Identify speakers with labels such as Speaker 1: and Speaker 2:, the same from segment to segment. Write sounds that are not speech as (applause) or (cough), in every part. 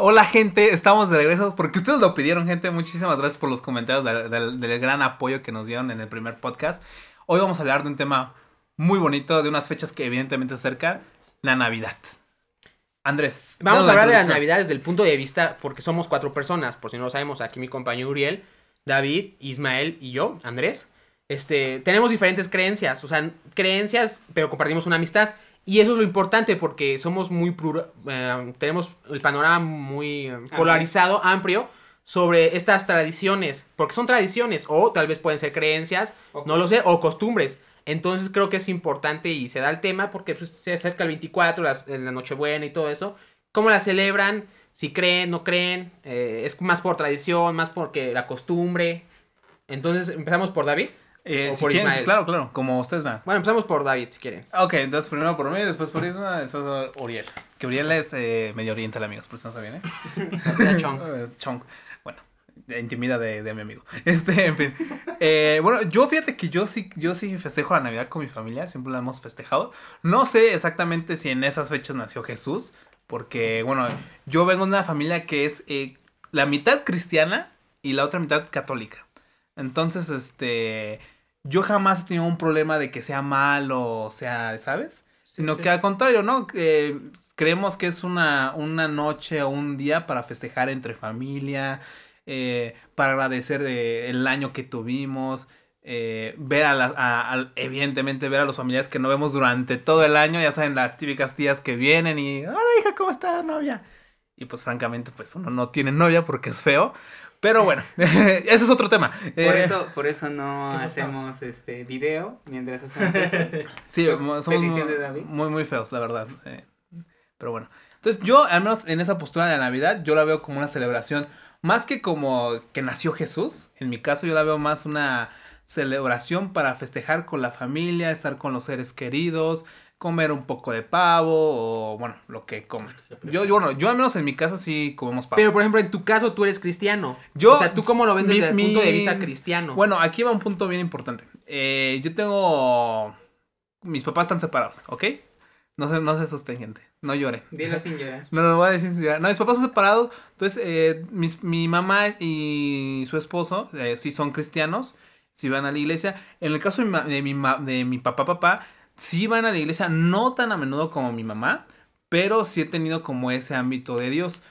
Speaker 1: Hola gente, estamos de regreso porque ustedes lo pidieron gente. Muchísimas gracias por los comentarios del, del- del gran apoyo que nos dieron en el primer podcast. Hoy vamos a hablar de un tema muy bonito, de unas fechas que evidentemente se acercan, la Navidad. Andrés.
Speaker 2: Vamos a hablar de la. Navidad desde el punto de vista, porque somos cuatro personas, por si no lo sabemos, aquí mi compañero Uriel, David, Ismael y yo, Andrés. Este, tenemos diferentes creencias, o sea, creencias, pero compartimos una amistad. Y eso es lo importante porque somos muy plura- eh, tenemos el panorama muy eh, polarizado, amplio, sobre estas tradiciones, porque son tradiciones, o tal vez pueden ser creencias, no lo sé, o costumbres. Entonces creo que es importante y se da el tema porque pues, se acerca el 24, las- en la Nochebuena y todo eso. ¿Cómo la celebran? Si creen, no creen. eh, es más por tradición, más porque la costumbre. Entonces empezamos por David.
Speaker 1: Eh,
Speaker 2: o
Speaker 1: si
Speaker 2: por
Speaker 1: quieren,
Speaker 2: Ismael.
Speaker 1: sí, claro, claro, como ustedes vean.
Speaker 2: Bueno, empezamos por David si quieren.
Speaker 1: Ok, entonces primero por mí, después por Isma, después por Uriel. Que Uriel es eh, Medio Oriental, amigos, por si no sabían, ¿eh? (laughs) (laughs) Es Chong. Bueno, intimida de, de mi amigo. (laughs) Este, en fin. Eh, bueno, yo fíjate que yo sí, yo sí festejo la Navidad con mi familia, siempre la hemos festejado. No sé exactamente si en esas fechas nació Jesús, porque, bueno, yo vengo de una familia que es eh, la mitad cristiana y la otra mitad católica. Entonces, este, yo jamás he tenido un problema de que sea malo, o sea, ¿sabes? Sino
Speaker 2: sí.
Speaker 1: que al contrario, ¿no? Creemos que es una, una noche o un día para festejar entre familia, eh, para agradecer eh, el año que tuvimos, eh, ver a, la- a- evidentemente ver a los familiares que no vemos durante todo el año, ya saben, las típicas tías que vienen y, hola hija, ¿cómo estás, novia? Y pues francamente, pues uno no tiene novia porque es feo, pero bueno, (laughs) ese es otro tema.
Speaker 3: Por
Speaker 1: Eh,
Speaker 3: eso, por eso no hacemos este video mientras hacemos esto. (laughs)
Speaker 1: Sí, somos muy,
Speaker 3: petición de David.
Speaker 1: muy, muy feos, la verdad. eh, pero bueno. Entonces yo, al menos en esa postura de la Navidad, yo la veo como una celebración, más que como que nació Jesús. En mi caso, yo la veo más una celebración para festejar con la familia, estar con los seres queridos, comer un poco de pavo o, bueno, lo que comen. Yo, yo, bueno, yo al menos en mi casa sí comemos pavo.
Speaker 2: Pero por ejemplo, en tu caso tú eres cristiano.
Speaker 1: Yo-
Speaker 2: o sea, ¿tú cómo lo ven
Speaker 1: mi-
Speaker 2: desde el punto de
Speaker 1: mi-
Speaker 2: vista cristiano?
Speaker 1: Bueno, aquí va un punto bien importante. Eh, yo tengo... Mis papás están separados, ¿ok? No se, no se asusten, gente. No lloren.
Speaker 3: Dilo (laughs) sin llorar.
Speaker 1: No, no, lo voy a decir sin llorar. No, mis papás son separados. Entonces, eh, mis- mi mamá y su esposo eh, sí son cristianos. Sí van a la iglesia. En el caso de mi, de mi, de mi papá, papá, sí van a la iglesia. No tan a menudo como mi mamá. Pero sí he tenido como ese ámbito de Dios.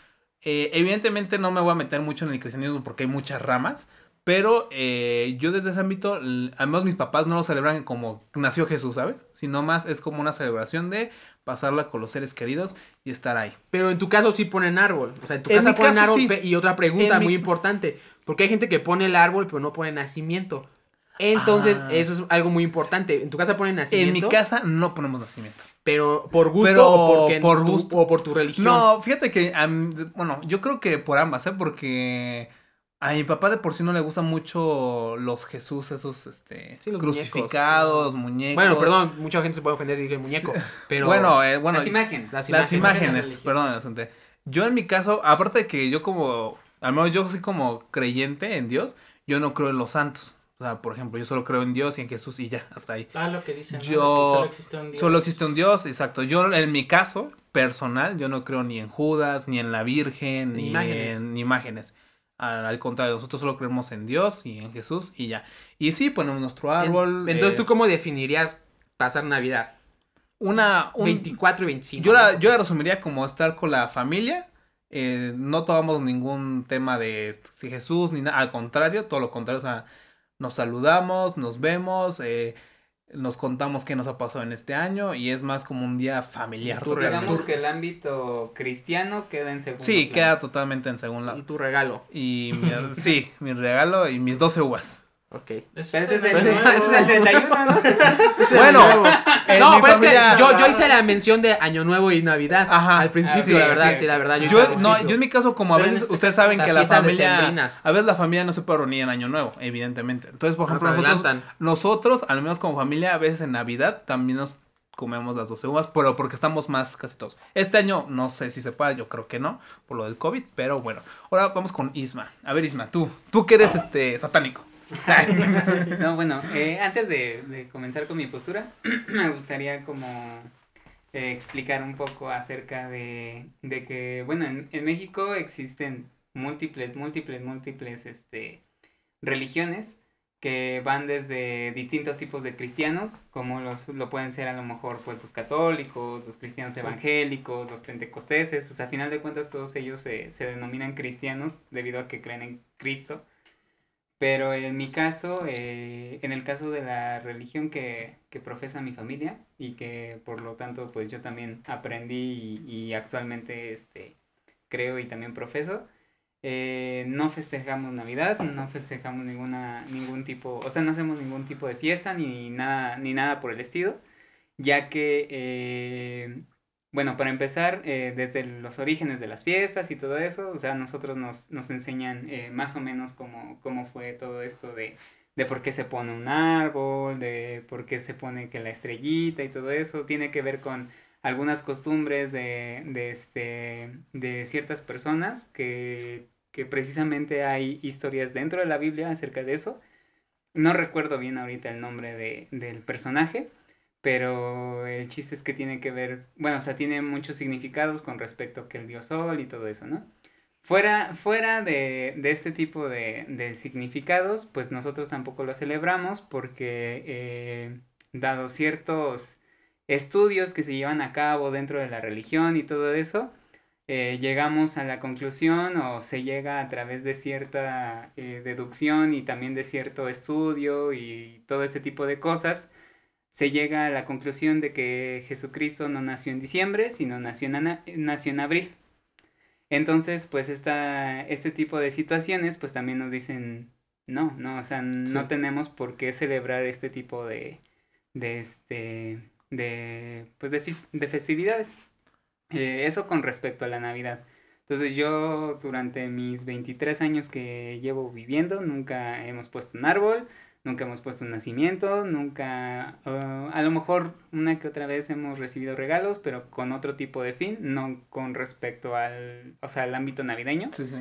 Speaker 1: Eh, evidentemente no me voy a meter mucho en el cristianismo porque hay muchas ramas. Pero eh, yo desde ese ámbito, menos mis papás no lo celebran como nació Jesús, ¿sabes? Sino más es como una celebración de pasarla con los seres queridos y estar ahí.
Speaker 2: Pero en tu caso sí ponen árbol. O sea, en tu
Speaker 1: En
Speaker 2: casa ponen
Speaker 1: caso,
Speaker 2: árbol.
Speaker 1: sí.
Speaker 2: Y otra pregunta
Speaker 1: En mi-
Speaker 2: muy importante. Porque hay gente que pone el árbol pero no pone nacimiento. Entonces,
Speaker 1: Ah.
Speaker 2: eso es algo muy importante. En tu casa ponen nacimiento.
Speaker 1: En mi casa no ponemos nacimiento.
Speaker 2: Pero por gusto
Speaker 1: Pero
Speaker 2: o porque
Speaker 1: por
Speaker 2: tu-
Speaker 1: gusto.
Speaker 2: o por tu religión.
Speaker 1: No, fíjate que, mí- bueno, yo creo que por ambas, ¿eh? Porque a mi papá de por sí no le gustan mucho los Jesús, esos, este,
Speaker 2: Sí, los
Speaker 1: crucificados, muñecos.
Speaker 2: Bueno, perdón, mucha gente se puede ofender si dije muñeco. Pero
Speaker 1: Bueno, eh, bueno,
Speaker 3: Las imágenes.
Speaker 2: las
Speaker 1: las
Speaker 2: imágenes.
Speaker 1: perdón. Yo en mi caso, aparte de que yo como, al menos yo soy como creyente en Dios, yo no creo en los santos. O sea, por ejemplo, yo solo creo en Dios y en Jesús y ya, hasta ahí.
Speaker 4: Ah, lo que dicen.
Speaker 1: Yo-
Speaker 4: solo existe un Dios.
Speaker 1: Solo existe un Dios, exacto. Yo, en mi caso personal, yo no creo ni en Judas, ni en la Virgen,
Speaker 2: Ni
Speaker 1: ni,
Speaker 2: imágenes.
Speaker 1: en imágenes. Al, al contrario, nosotros solo creemos en Dios y en Jesús y ya. Y sí, ponemos nuestro árbol.
Speaker 2: Entonces,
Speaker 1: eh,
Speaker 2: ¿tú cómo definirías pasar Navidad?
Speaker 1: una, un-
Speaker 2: 24 y 25.
Speaker 1: yo, la, yo la resumiría como estar con la familia. eh, no tomamos ningún tema de si Jesús ni nada. Al contrario, todo lo contrario. O sea, nos saludamos, nos vemos, eh, nos contamos qué nos ha pasado en este año y es más como un día familiar. Totalmente.
Speaker 3: Digamos que el ámbito cristiano queda en segundo
Speaker 1: Sí, queda totalmente en segundo
Speaker 2: Y
Speaker 1: lado.
Speaker 2: tu regalo.
Speaker 1: Y mi, sí, mi regalo y mis 12 uvas.
Speaker 2: Ok.
Speaker 4: Eso
Speaker 3: Pero ese es
Speaker 4: el
Speaker 3: el,
Speaker 2: Pero ese-
Speaker 3: nuevo,
Speaker 2: ese es el- (laughs)
Speaker 3: 31, ¿no?
Speaker 1: Bueno, en
Speaker 2: no, pero
Speaker 1: familia-
Speaker 2: es que yo, yo hice la mención de Año Nuevo y Navidad.
Speaker 1: Ajá.
Speaker 2: Al principio,
Speaker 1: Sí,
Speaker 2: la verdad,
Speaker 1: sí.
Speaker 2: sí, la verdad. Yo,
Speaker 1: Yo, no, yo en mi caso, como a
Speaker 4: Pero
Speaker 1: veces
Speaker 4: este
Speaker 1: ustedes saben que la familia, a veces la familia no se puede reunir en Año Nuevo, evidentemente. Entonces, por
Speaker 2: Nos
Speaker 1: ejemplo, nosotros, nosotros, al menos como familia, a veces en Navidad también nos comemos las 12 uvas, pero porque estamos más casi todos. Este año no sé si se puede, yo creo que no, por lo del COVID, pero bueno. Ahora vamos con Isma. A ver, Isma, tú, tú que eres este satánico. (laughs)
Speaker 3: No, bueno, eh, antes de, de comenzar con mi postura, (clears throat) me gustaría como eh, explicar un poco acerca de, de que, bueno, en, en México existen múltiples, múltiples, múltiples este, religiones que van desde distintos tipos de cristianos, como los, lo pueden ser a lo mejor pues, los católicos, los cristianos
Speaker 2: Sí.
Speaker 3: evangélicos, los pentecosteses, o sea, a final de cuentas todos ellos se, se denominan cristianos debido a que creen en Cristo. Pero en mi caso, eh, en el caso de la religión que, que profesa mi familia y que por lo tanto pues yo también aprendí y, y actualmente este, creo y también profeso, eh, no festejamos Navidad, no festejamos ninguna, ningún tipo, o sea, no hacemos ningún tipo de fiesta ni nada, ni nada por el estilo, ya que, eh, bueno, para empezar, eh, desde los orígenes de las fiestas y todo eso, o sea, nosotros nos, nos enseñan eh, más o menos cómo, cómo fue todo esto de, de por qué se pone un árbol, de por qué se pone que la estrellita y todo eso, tiene que ver con algunas costumbres de, de, este, de ciertas personas que, que precisamente hay historias dentro de la Biblia acerca de eso. No recuerdo bien ahorita el nombre de, del personaje, pero el chiste es que tiene que ver, bueno, o sea, tiene muchos significados con respecto a que el dios sol y todo eso, ¿no? Fuera, fuera de, de este tipo de, de significados, pues nosotros tampoco lo celebramos porque, eh, dado ciertos estudios que se llevan a cabo dentro de la religión y todo eso, eh, llegamos a la conclusión o se llega a través de cierta eh, deducción y también de cierto estudio y todo ese tipo de cosas, se llega a la conclusión de que Jesucristo no nació en diciembre, sino nació en, nació en abril. Entonces, pues esta, este tipo de situaciones, pues también nos dicen, no, no, o sea, no
Speaker 1: Sí.
Speaker 3: tenemos por qué celebrar este tipo de, de este, de, pues de, de festividades. Eh, eso con respecto a la Navidad. Entonces yo durante mis 23 años que llevo viviendo nunca hemos puesto un árbol, nunca hemos puesto un nacimiento, nunca, ah, a lo mejor una que otra vez hemos recibido regalos, pero con otro tipo de fin, no con respecto al, o sea, al ámbito navideño.
Speaker 1: Sí, sí.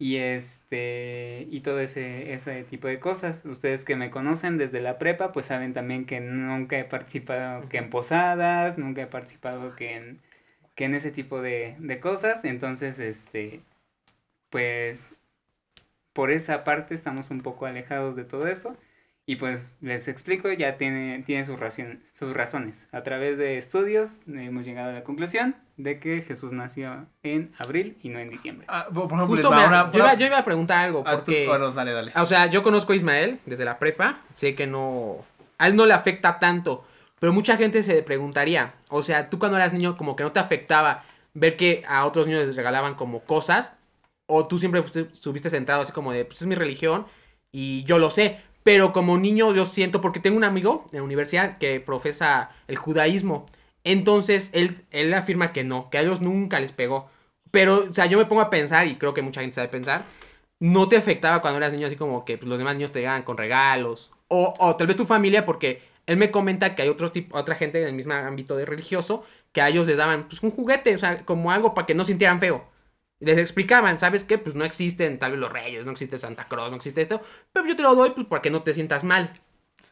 Speaker 3: Y este, y todo ese, ese tipo de cosas. Ustedes que me conocen desde la prepa, pues saben también que nunca he participado que en posadas, nunca he participado que en, que en ese tipo de, de cosas. Entonces, este, pues, por esa parte estamos un poco alejados de todo esto. Y pues les explico, ya tiene, tiene sus, razones, sus razones. A través de estudios hemos llegado a la conclusión de que Jesús nació en abril y no en diciembre.
Speaker 1: Ah, por por ejemplo,
Speaker 2: Justo me-
Speaker 1: una-
Speaker 2: yo, iba, yo iba a preguntar algo,
Speaker 1: ah, tú-
Speaker 2: porque...
Speaker 1: bueno, dale, dale.
Speaker 2: O sea, yo conozco a Ismael desde la prepa, sé que no... A él no le afecta tanto, pero mucha gente se preguntaría, o sea, tú cuando eras niño como que no te afectaba ver que a otros niños les regalaban como cosas, o tú siempre estuviste centrado así como de, pues es mi religión y yo lo sé, pero como niño yo siento, porque tengo un amigo en la universidad que profesa el judaísmo, entonces él, él afirma que no, que a ellos nunca les pegó, pero, o sea, yo me pongo a pensar, y creo que mucha gente sabe pensar, no te afectaba cuando eras niño así como que pues, los demás niños te llegaban con regalos. O, o tal vez tu familia, porque él me comenta que hay otro tipo, otra gente en el mismo ámbito de religioso que a ellos les daban pues, un juguete, o sea, como algo para que no sintieran feo. Les explicaban, ¿sabes qué? Pues no existen tal vez los reyes, no existe Santa Claus, no existe esto, pero yo te lo doy pues para que no te sientas mal.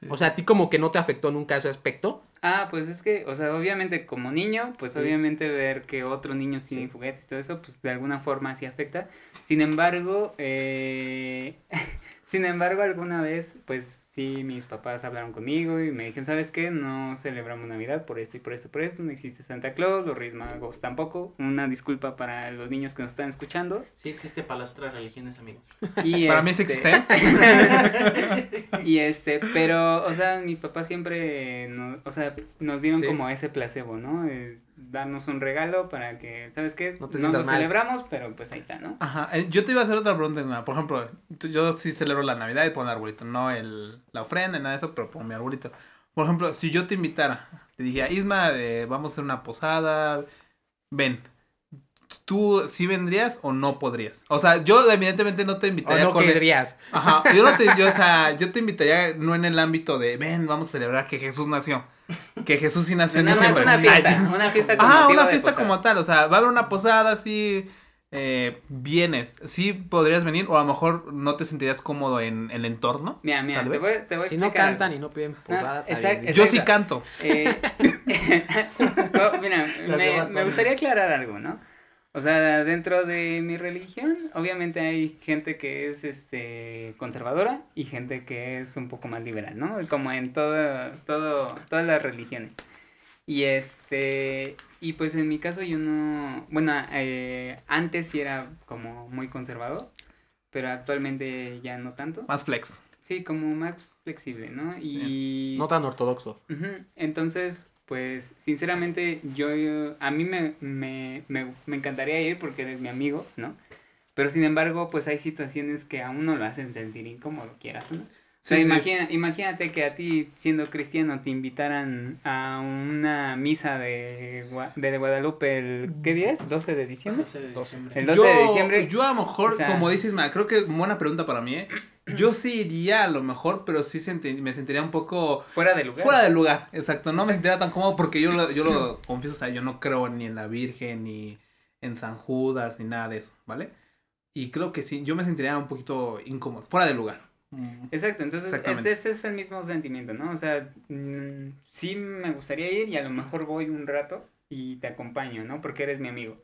Speaker 1: Sí.
Speaker 2: O sea, a ti como que no te afectó nunca ese aspecto.
Speaker 3: Ah, pues es que, o sea, obviamente como niño, pues
Speaker 2: Sí.
Speaker 3: obviamente ver que otros niños tienen
Speaker 2: Sí.
Speaker 3: juguetes y todo eso, pues de alguna forma sí afecta. Sin embargo, eh, (laughs) sin embargo, alguna vez, pues sí, mis papás hablaron conmigo y me dijeron, ¿sabes qué? No celebramos Navidad por esto y por esto y por esto, no existe Santa Claus, los Reyes Magos tampoco. Una disculpa para los niños que nos están escuchando.
Speaker 4: Sí existe para las otras religiones, amigos.
Speaker 3: Y
Speaker 1: Para mí sí
Speaker 3: este-
Speaker 1: existe. (laughs)
Speaker 3: y este, pero, o sea, mis papás siempre, no- o sea, nos dieron
Speaker 2: Sí.
Speaker 3: como ese placebo, ¿no? Eh, darnos un regalo para que, ¿sabes qué?
Speaker 2: No
Speaker 3: No,
Speaker 2: te
Speaker 3: lo
Speaker 2: mal.
Speaker 3: celebramos, pero pues ahí está, ¿no?
Speaker 1: Ajá, eh, yo te iba a hacer otra pregunta. Por ejemplo, tú- yo sí celebro la Navidad y pongo el arbolito, no el, la ofrenda, nada de eso, pero pongo mi arbolito. Por ejemplo, si yo te invitara, te dije, Isma, eh, vamos a hacer una posada, ven, ¿tú sí vendrías o no podrías? O sea, yo evidentemente no te
Speaker 2: O
Speaker 1: invitaría
Speaker 2: no
Speaker 1: con el-
Speaker 2: querrías.
Speaker 1: Ajá, yo no te, (laughs) yo, o sea, yo te invitaría no en el ámbito de, ven, vamos a celebrar que Jesús nació, que Jesús sí nació en
Speaker 3: Nada más
Speaker 1: diciembre.
Speaker 3: una fiesta, (laughs) una fiesta con
Speaker 1: Ah,
Speaker 3: motivo
Speaker 1: una fiesta como tal, o sea, va a haber una posada así, eh, vienes, sí podrías venir o a lo mejor no te sentirías cómodo en el entorno.
Speaker 3: Mira, mira,
Speaker 1: Tal
Speaker 3: te
Speaker 1: vez.
Speaker 3: voy, te voy a
Speaker 2: Si no cantan
Speaker 3: algo.
Speaker 2: y no piden posada,
Speaker 3: exacto,
Speaker 2: bien.
Speaker 1: Yo sí canto.
Speaker 3: Eh, (laughs) mira, (laughs) me, me gustaría aclarar algo, ¿no? O sea, dentro de mi religión, obviamente hay gente que es este conservadora y gente que es un poco más liberal, ¿no? Como en todo, todo, todas las religiones. Y este, y pues en mi caso yo no, bueno, eh, antes sí era como muy conservador, pero actualmente ya no tanto.
Speaker 1: Más flex.
Speaker 3: Sí, como más flexible, ¿no?
Speaker 1: Sí.
Speaker 3: Y
Speaker 2: No tan ortodoxo.
Speaker 3: Entonces, pues, sinceramente, yo, yo- a mí me, me, me, me encantaría ir porque eres mi amigo, ¿no? Pero sin embargo, pues hay situaciones que a uno lo hacen sentir incómodo, quieras o no. O sea,
Speaker 1: Sí, sí.
Speaker 3: imagina- imagínate que a ti, siendo cristiano, te invitaran a una misa de, de Guadalupe el, ¿qué día es? ¿12 de diciembre?
Speaker 4: 12 de diciembre.
Speaker 3: El 12 de
Speaker 1: yo,
Speaker 3: diciembre.
Speaker 1: Yo a lo mejor,
Speaker 3: o sea-
Speaker 1: como dices, ma, creo que buena pregunta para mí, ¿eh? (clears throat) Yo sí iría a lo mejor, pero sí senti- me sentiría un poco
Speaker 3: Fuera de lugar.
Speaker 1: fuera del lugar. Exacto, no me sentiría tan cómodo porque yo lo, yo lo (clears throat) confieso, o sea, yo no creo ni en la Virgen, ni en San Judas, ni nada de eso, ¿vale? Y creo que sí, yo me sentiría un poquito incómodo, fuera del lugar.
Speaker 3: Exacto, entonces ese, ese es el mismo sentimiento, ¿no? O sea, mm, sí me gustaría ir y a lo mejor voy un rato y te acompaño, ¿no? Porque eres mi amigo.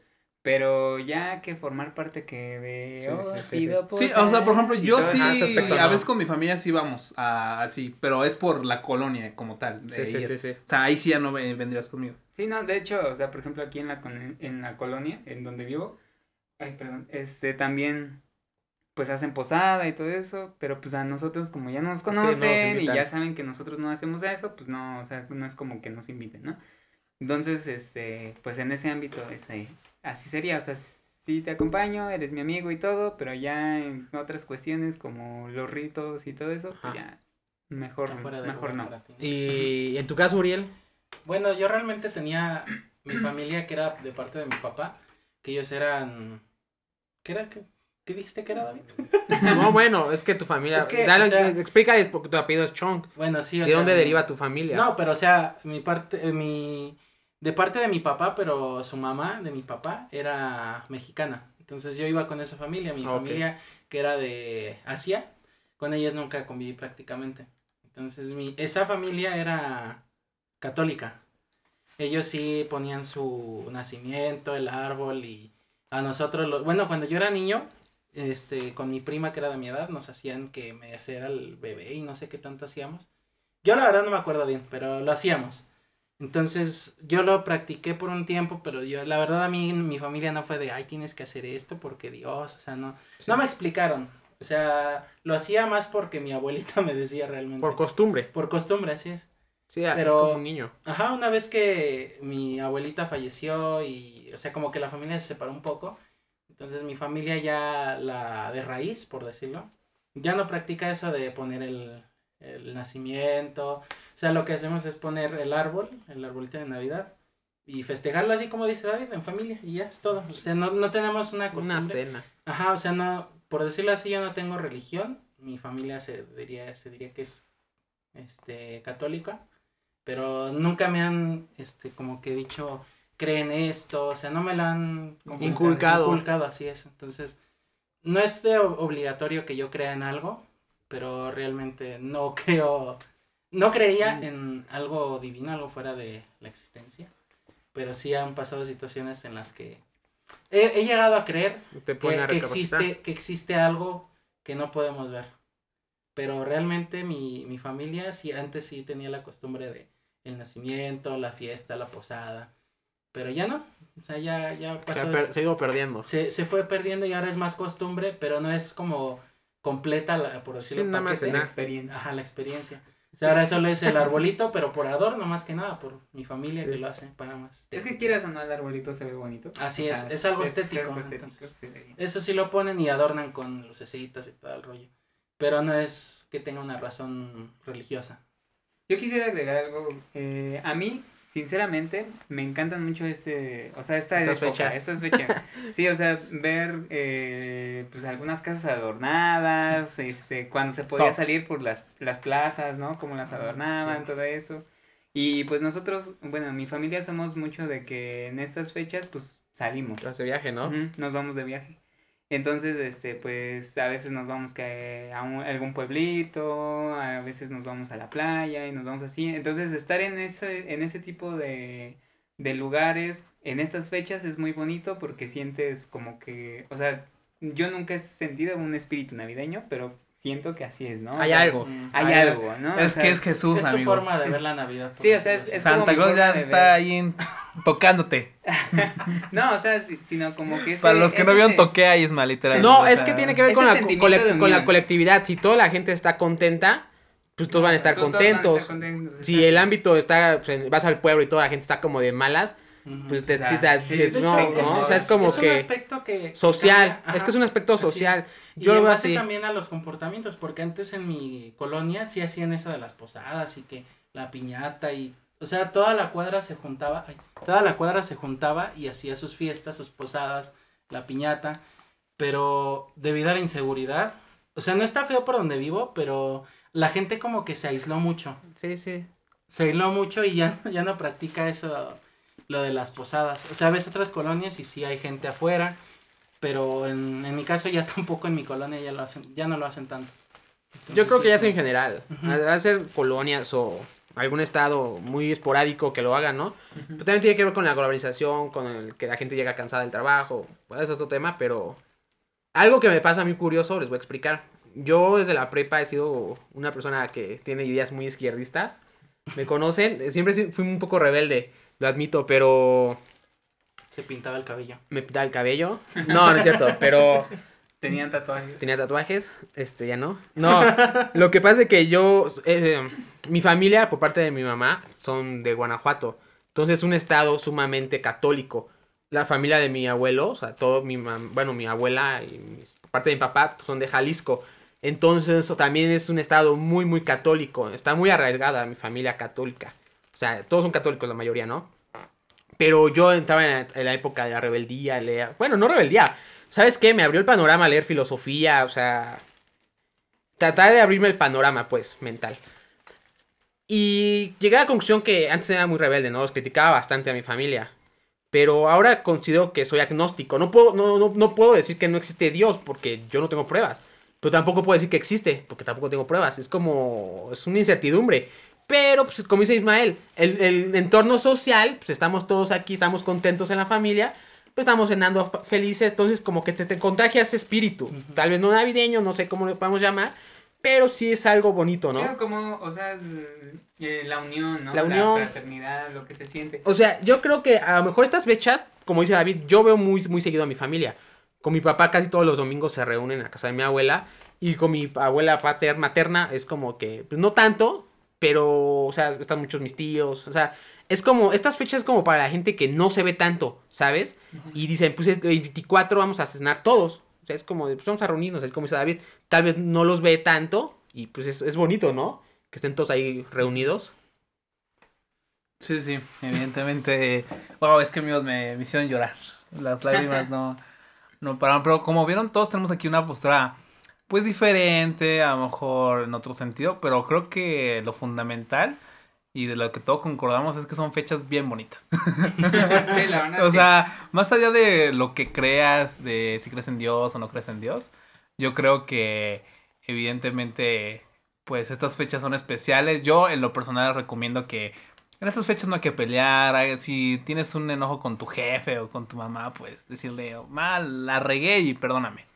Speaker 3: Pero ya que formar parte que de...
Speaker 2: Sí,
Speaker 3: oh,
Speaker 2: sí, sí,
Speaker 1: o sea, por ejemplo, yo sí,
Speaker 3: eso.
Speaker 2: Ah, ese aspecto
Speaker 1: a
Speaker 2: no.
Speaker 1: veces con mi familia sí vamos a, así, pero es por la colonia como tal. de
Speaker 2: Sí, sí,
Speaker 1: ir.
Speaker 2: sí, sí.
Speaker 1: O sea, ahí sí ya no ve- vendrías conmigo.
Speaker 3: Sí, no, de hecho, o sea, por ejemplo, aquí en la, en la colonia, en donde vivo, ay, perdón, este, también, pues hacen posada y todo eso, pero pues a nosotros como ya nos
Speaker 2: no nos
Speaker 3: conocen y ya saben que nosotros no hacemos eso, pues no, o sea, no es como que nos inviten, ¿no? Entonces, este, pues en ese ámbito, ese, así sería, o sea, sí te acompaño, eres mi amigo y todo, pero ya en otras cuestiones como los ritos y todo eso, pues ya, mejor, mejor no.
Speaker 2: Y en tu caso, Uriel,
Speaker 4: Bueno, yo realmente tenía mi familia que era de parte de mi papá, que ellos eran... ¿Qué era? ¿Qué, qué dijiste que era, David? (laughs)
Speaker 2: no, bueno, es que tu familia,
Speaker 4: Es que,
Speaker 2: dale,
Speaker 4: o sea-
Speaker 2: explícales porque tu apellido es Chong.
Speaker 4: Bueno, sí, o
Speaker 2: ¿De
Speaker 4: sea,
Speaker 2: dónde
Speaker 4: mi-
Speaker 2: deriva tu familia?
Speaker 4: No, pero o sea, mi parte, eh, mi... De parte de mi papá, pero su mamá de mi papá era mexicana. Entonces yo iba con esa familia, mi familia que era de Asia, con ellas nunca conviví prácticamente. Entonces mi, esa familia era católica. Ellos sí ponían su nacimiento, el árbol y a nosotros, lo- bueno, cuando yo era niño, este, con mi prima que era de mi edad, nos hacían que me hiciera el bebé y no sé qué tanto hacíamos. Yo la verdad no me acuerdo bien, pero lo hacíamos. Entonces yo lo practiqué por un tiempo, pero yo la verdad a mí mi familia no fue de, ay, tienes que hacer esto porque Dios, o sea, no,
Speaker 2: Sí.
Speaker 4: no me explicaron. O sea, lo hacía más porque mi abuelita (laughs) me decía realmente.
Speaker 2: Por costumbre.
Speaker 4: Por costumbre, así es.
Speaker 2: Sí, es
Speaker 4: Pero-
Speaker 2: como un niño.
Speaker 4: Ajá, una vez que mi abuelita falleció y, o sea, como que la familia se separó un poco, entonces mi familia ya, la de raíz, por decirlo, ya no practica eso de poner el, el nacimiento, o sea, lo que hacemos es poner el árbol, el arbolito de Navidad, y festejarlo así como dice David, en familia, y ya es todo. O sea, no, no tenemos una costumbre.
Speaker 2: Una cena.
Speaker 4: Ajá, o sea, no, por decirlo así, yo no tengo religión. Mi familia se diría, se diría que es este católica, pero nunca me han este como que dicho creen esto, o sea, no me lo han
Speaker 2: Inculcado.
Speaker 4: Inculcado, así es. Entonces, no es de ob- obligatorio que yo crea en algo, pero realmente no (laughs) creo no creía en algo divino, algo fuera de la existencia. Pero sí han pasado situaciones en las que he, he llegado a creer
Speaker 2: Te
Speaker 4: que,
Speaker 2: a
Speaker 4: que
Speaker 2: recapacitar.
Speaker 4: existe, que existe algo que no podemos ver. Pero realmente mi, mi familia sí, antes sí tenía la costumbre de el nacimiento, la fiesta, la posada. Pero ya no. O sea, ya, ya
Speaker 2: Se
Speaker 4: pasó.
Speaker 2: ha,
Speaker 4: de
Speaker 2: per-
Speaker 4: eso.
Speaker 2: se ha ido perdiendo.
Speaker 4: se, se fue perdiendo y ahora es más costumbre, pero no es como completa, la, por decirlo
Speaker 2: Sí, nada más
Speaker 3: La experiencia.
Speaker 4: Ajá, la experiencia. O sea, ahora solo es el arbolito, pero por adorno más que nada, por mi familia
Speaker 2: Sí.
Speaker 4: que lo hace para más.
Speaker 3: Es que quieras o no, el arbolito se ve bonito.
Speaker 4: Así es, es algo estético, entonces. Eso sí lo ponen y adornan con lucecitas y todo el rollo. Pero no es que tenga una razón religiosa.
Speaker 3: Yo quisiera agregar algo. eh, a mí, sinceramente, me encantan mucho este, o sea, esta
Speaker 2: Estas
Speaker 3: época,
Speaker 2: fechas.
Speaker 3: estas fechas. (laughs) Sí, o sea, ver, eh, pues algunas casas adornadas, este, cuando se podía
Speaker 2: Top.
Speaker 3: salir por las, las plazas, ¿no? Como las adornaban,
Speaker 4: sí.
Speaker 3: todo eso. Y pues nosotros, bueno, mi familia somos mucho de que en estas fechas, pues salimos.
Speaker 2: Vas de viaje, ¿no?
Speaker 3: Nos vamos de viaje. Entonces, este, pues a veces nos vamos que a un- algún pueblito, a veces nos vamos a la playa y nos vamos así. Entonces, estar en ese, en ese tipo de, de lugares en estas fechas es muy bonito porque sientes como que, o sea, yo nunca he sentido un espíritu navideño, pero siento que así es, ¿no? O
Speaker 2: Hay
Speaker 3: sea,
Speaker 2: algo.
Speaker 4: Mm.
Speaker 3: Hay
Speaker 1: Hay
Speaker 3: algo, ¿no? O
Speaker 1: Es
Speaker 3: sea,
Speaker 1: que es Jesús,
Speaker 4: Es tu
Speaker 1: amigo.
Speaker 4: forma de
Speaker 3: Es-
Speaker 4: ver la Navidad.
Speaker 3: Sí, o sea, es- como
Speaker 1: Santa Claus ya está
Speaker 3: ver.
Speaker 1: ahí en- tocándote. (laughs)
Speaker 3: No, o sea, si- sino como que ese-
Speaker 1: Para los que no vieron, toqué a Isma, literal.
Speaker 2: No, es que tiene que ver con la, con la colectividad. Si toda la gente está contenta, pues todos van a estar contentos. Si el ámbito está, pues, vas al pueblo y toda la gente está como de malas, pues te,
Speaker 3: O sea,
Speaker 2: te- te-
Speaker 3: sí,
Speaker 2: dices,
Speaker 3: de
Speaker 2: no,
Speaker 3: hecho,
Speaker 2: ¿no?
Speaker 3: es-
Speaker 2: O sea, es como
Speaker 4: es un
Speaker 2: que
Speaker 4: aspecto que
Speaker 2: social. Es que es un aspecto
Speaker 4: es.
Speaker 2: Social.
Speaker 4: Y
Speaker 2: Yo lo veo así.
Speaker 4: también a los comportamientos, porque antes en mi colonia sí hacían eso de las posadas y que la piñata y, o sea, toda la cuadra se juntaba, toda la cuadra se juntaba y hacía sus fiestas, sus posadas, la piñata, pero debido a la inseguridad, o sea, no está feo por donde vivo, pero la gente como que se aisló mucho,
Speaker 2: Sí, sí.
Speaker 4: se aisló mucho y ya, (laughs) ya no practica eso, lo de las posadas. O sea, ves otras colonias y sí hay gente afuera, pero en, en mi caso ya (laughs) tampoco en mi colonia ya lo hacen, ya no lo hacen tanto.
Speaker 2: Yo creo que ya es en general.
Speaker 4: Ujú.
Speaker 2: Va a ser colonias o algún estado muy esporádico que lo haga, ¿no? Pero también tiene que ver con la globalización, con el que la gente llega cansada del trabajo. Pues eso es otro tema, pero algo que me pasa a mí curioso, les voy a explicar. Yo desde la prepa he sido una persona que tiene ideas muy izquierdistas. Me conocen, siempre fui un poco rebelde, lo admito, pero
Speaker 4: Se pintaba el cabello.
Speaker 2: me pintaba el cabello. No, no es cierto, pero (laughs)
Speaker 3: Tenían tatuajes.
Speaker 2: Tenía tatuajes, este ya no. No, lo que pasa es que yo, eh, mi familia por parte de mi mamá son de Guanajuato, entonces es un estado sumamente católico. La familia de mi abuelo, o sea, todo mi, mam- bueno, mi abuela y mis- por parte de mi papá son de Jalisco. Entonces eso también es un estado muy, muy católico. Está muy arraigada mi familia católica. O sea, todos son católicos la mayoría, ¿no? Pero yo entraba en la, época de la rebeldía. Bueno, no rebeldía. ¿Sabes qué? Me abrió el panorama leer filosofía, o sea... Tratar de abrirme el panorama, pues, mental. Y llegué a la conclusión que antes era muy rebelde, ¿no? Los criticaba bastante a mi familia. Pero ahora considero que soy agnóstico. No puedo, no, no, no puedo decir que no existe Dios porque yo no tengo pruebas. Pero tampoco puedo decir que existe porque tampoco tengo pruebas. Es como... Es una incertidumbre. Pero, pues, como dice Ismael, el, el entorno social, pues estamos todos aquí, estamos contentos en la familia, pues estamos cenando felices, entonces como que te, te contagia ese espíritu. Tal vez no navideño, no sé cómo lo podemos llamar, pero sí es algo bonito, ¿no?
Speaker 3: Como, o sea, la unión, ¿no?
Speaker 2: La unión.
Speaker 3: fraternidad, lo que se siente.
Speaker 2: O sea, yo creo que a lo mejor estas fechas, como dice David, yo veo muy, muy seguido a mi familia. Con mi papá casi todos los domingos se reúnen en la casa de mi abuela. Y con mi abuela pater, materna es como que, pues no tanto, pero, o sea, están muchos mis tíos. O sea, es como, estas fechas es como para la gente que no se ve tanto, ¿sabes? Y dicen, pues es el 24 vamos a cenar todos. O sea, es como, pues vamos a reunirnos, es como dice David. Tal vez no los ve tanto y pues es, es bonito, ¿no? Que estén todos ahí reunidos.
Speaker 1: Sí, sí, evidentemente. (laughs) Wow, es que amigos me, me hicieron llorar. Las lágrimas (laughs) no, no pararon. Pero como vieron, todos tenemos aquí una postura, pues diferente, a lo mejor en otro sentido. Pero creo que lo fundamental y de lo que todos concordamos es que son fechas bien bonitas. (laughs)
Speaker 3: Sí, la (laughs) verdad,
Speaker 1: O
Speaker 3: sí.
Speaker 1: sea, más allá de lo que creas, de si crees en Dios o no crees en Dios, yo creo que evidentemente, pues estas fechas son especiales. Yo en lo personal recomiendo que en estas fechas no hay que pelear. Si tienes un enojo con tu jefe o con tu mamá, pues decirle, mal, la regué y perdóname.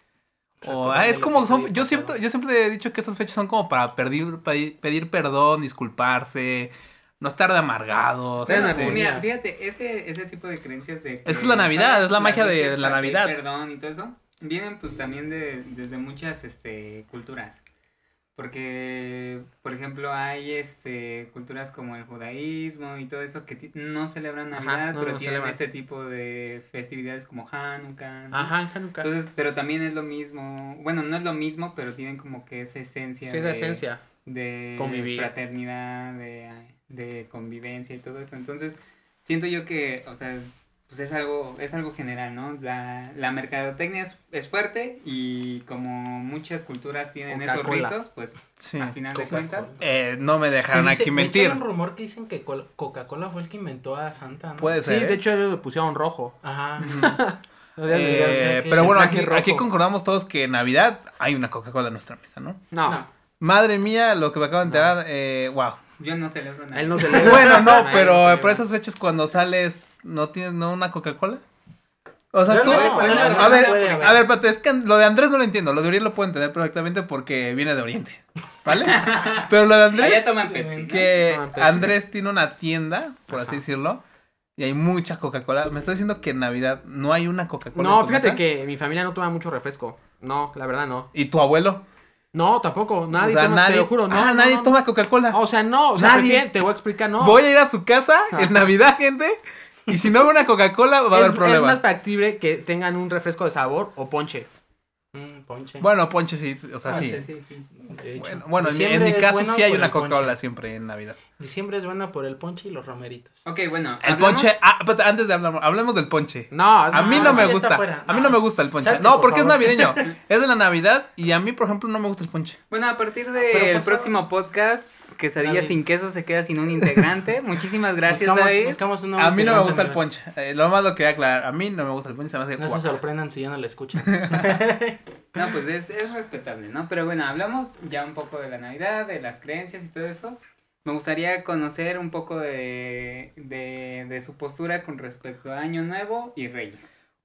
Speaker 1: O, ah, es como, son, yo, siempre, yo siempre he dicho que estas fechas son como para pedir, pedir, perdón, disculparse, no estar de amargados.
Speaker 2: En
Speaker 1: este.
Speaker 3: Mira, fíjate, ese, ese tipo de creencias de... que,
Speaker 1: Es la Navidad,
Speaker 3: ¿sabes?
Speaker 1: es la magia de la Navidad.
Speaker 3: Perdón y todo eso, vienen pues también de, desde muchas este, culturas. Porque, por ejemplo, hay este culturas como el judaísmo y todo eso que no celebran
Speaker 2: Ajá,
Speaker 3: Navidad,
Speaker 2: no,
Speaker 3: pero
Speaker 2: no
Speaker 3: tienen
Speaker 2: celebran.
Speaker 3: este tipo de festividades como Hanukkah. ¿no?
Speaker 2: Ajá, Hanukkah.
Speaker 3: Entonces, pero también es lo mismo, bueno, no es lo mismo, pero tienen como que esa esencia
Speaker 2: sí,
Speaker 3: de,
Speaker 2: esencia.
Speaker 3: de
Speaker 2: Convivir.
Speaker 3: fraternidad, de, de convivencia y todo eso. Entonces, siento yo que, o sea, pues es algo, es algo general, ¿no? La, la mercadotecnia es, es fuerte y como muchas culturas tienen esos ritos, pues
Speaker 1: Sí.
Speaker 3: al final de cuentas,
Speaker 1: Eh, no me dejaron
Speaker 4: dice-
Speaker 1: aquí
Speaker 4: de
Speaker 1: mentir.
Speaker 4: Hay un rumor que dicen que Col- Coca-Cola fue el que inventó a Santa, ¿no?
Speaker 1: Puede
Speaker 2: Sí,
Speaker 1: ser.
Speaker 2: de
Speaker 1: ¿eh?
Speaker 2: hecho le pusieron rojo.
Speaker 4: Ajá. (laughs)
Speaker 1: Eh, pero bueno, aquí, aquí concordamos todos que en Navidad hay una Coca-Cola en nuestra mesa, ¿no?
Speaker 2: No,
Speaker 4: No.
Speaker 1: Madre mía, lo que me acabo de enterar, eh, wow.
Speaker 3: Yo no celebro nada.
Speaker 2: él no (laughs) se le
Speaker 1: Bueno, no, pero
Speaker 2: no
Speaker 1: por esas fechas cuando sales, ¿no tienes no una Coca-Cola? O sea, tú... A,
Speaker 2: no,
Speaker 1: a ver, a ver, espérate, es que lo de Andrés no lo entiendo, lo de Uriel lo puedo entender perfectamente porque viene de Oriente, ¿vale? (laughs) Pero lo de Andrés...
Speaker 3: Allá toman Pepsi. ¿no?
Speaker 1: que
Speaker 2: Toman Pepsi.
Speaker 1: Andrés tiene una tienda, por así
Speaker 2: Ajá.
Speaker 1: decirlo, y hay mucha Coca-Cola. Me está diciendo que en Navidad no hay una Coca-Cola.
Speaker 2: No, fíjate
Speaker 1: mesa?
Speaker 2: que mi familia no toma mucho refresco. No, la verdad no.
Speaker 1: ¿Y tu abuelo?
Speaker 2: No, tampoco. Nadie
Speaker 1: o sea,
Speaker 2: toma,
Speaker 1: nadie,
Speaker 2: te lo juro. No,
Speaker 1: ah,
Speaker 2: no,
Speaker 1: nadie
Speaker 2: no.
Speaker 1: toma Coca-Cola.
Speaker 2: O sea, no, o sea,
Speaker 1: Nadie.
Speaker 2: te voy a explicar, no.
Speaker 1: Voy a ir a su casa en Navidad, gente, (laughs) y si no veo una Coca-Cola va a
Speaker 2: es,
Speaker 1: haber
Speaker 2: es
Speaker 1: problemas.
Speaker 2: más factible que tengan un refresco de sabor o ponche.
Speaker 4: Mm, ponche.
Speaker 1: Bueno, ponche sí, o sea,
Speaker 3: Ah,
Speaker 1: sí.
Speaker 3: sí, sí, sí.
Speaker 4: De hecho.
Speaker 1: Bueno, bueno, en mi, en
Speaker 4: Diciembre
Speaker 1: mi
Speaker 4: es
Speaker 1: caso
Speaker 4: bueno
Speaker 1: sí hay una. Coca-Cola siempre en Navidad.
Speaker 4: Diciembre es bueno por el ponche y los romeritos.
Speaker 3: Ok, bueno.
Speaker 1: El
Speaker 3: hablamos-
Speaker 1: ponche, ah, espérate, antes de hablar, hablemos del ponche.
Speaker 2: No,
Speaker 1: A mí
Speaker 4: Ah,
Speaker 1: no me gusta. A mí no me gusta el ponche.
Speaker 4: Salte,
Speaker 1: No,
Speaker 4: por
Speaker 1: porque es navideño. (laughs) Es de la Navidad y a mí, por ejemplo, no me gusta el ponche.
Speaker 3: Bueno, a partir
Speaker 4: Pero
Speaker 3: del
Speaker 4: pasaba-
Speaker 3: próximo podcast, Quesadilla
Speaker 4: David.
Speaker 3: sin queso se queda sin un integrante. (laughs) Muchísimas gracias,
Speaker 4: buscamos,
Speaker 3: David.
Speaker 4: buscamos un
Speaker 1: A mí no me gusta el ponche. Eh, lo más lo quería aclarar. A mí no me gusta el ponche. Se me hace
Speaker 4: No se sorprendan si ya no lo escuchan. (laughs)
Speaker 3: No, pues es, es respetable, ¿no? Pero bueno, hablamos ya un poco de la Navidad, de las creencias y todo eso. Me gustaría conocer un poco de, de, de su postura con respecto a Año Nuevo y Reyes.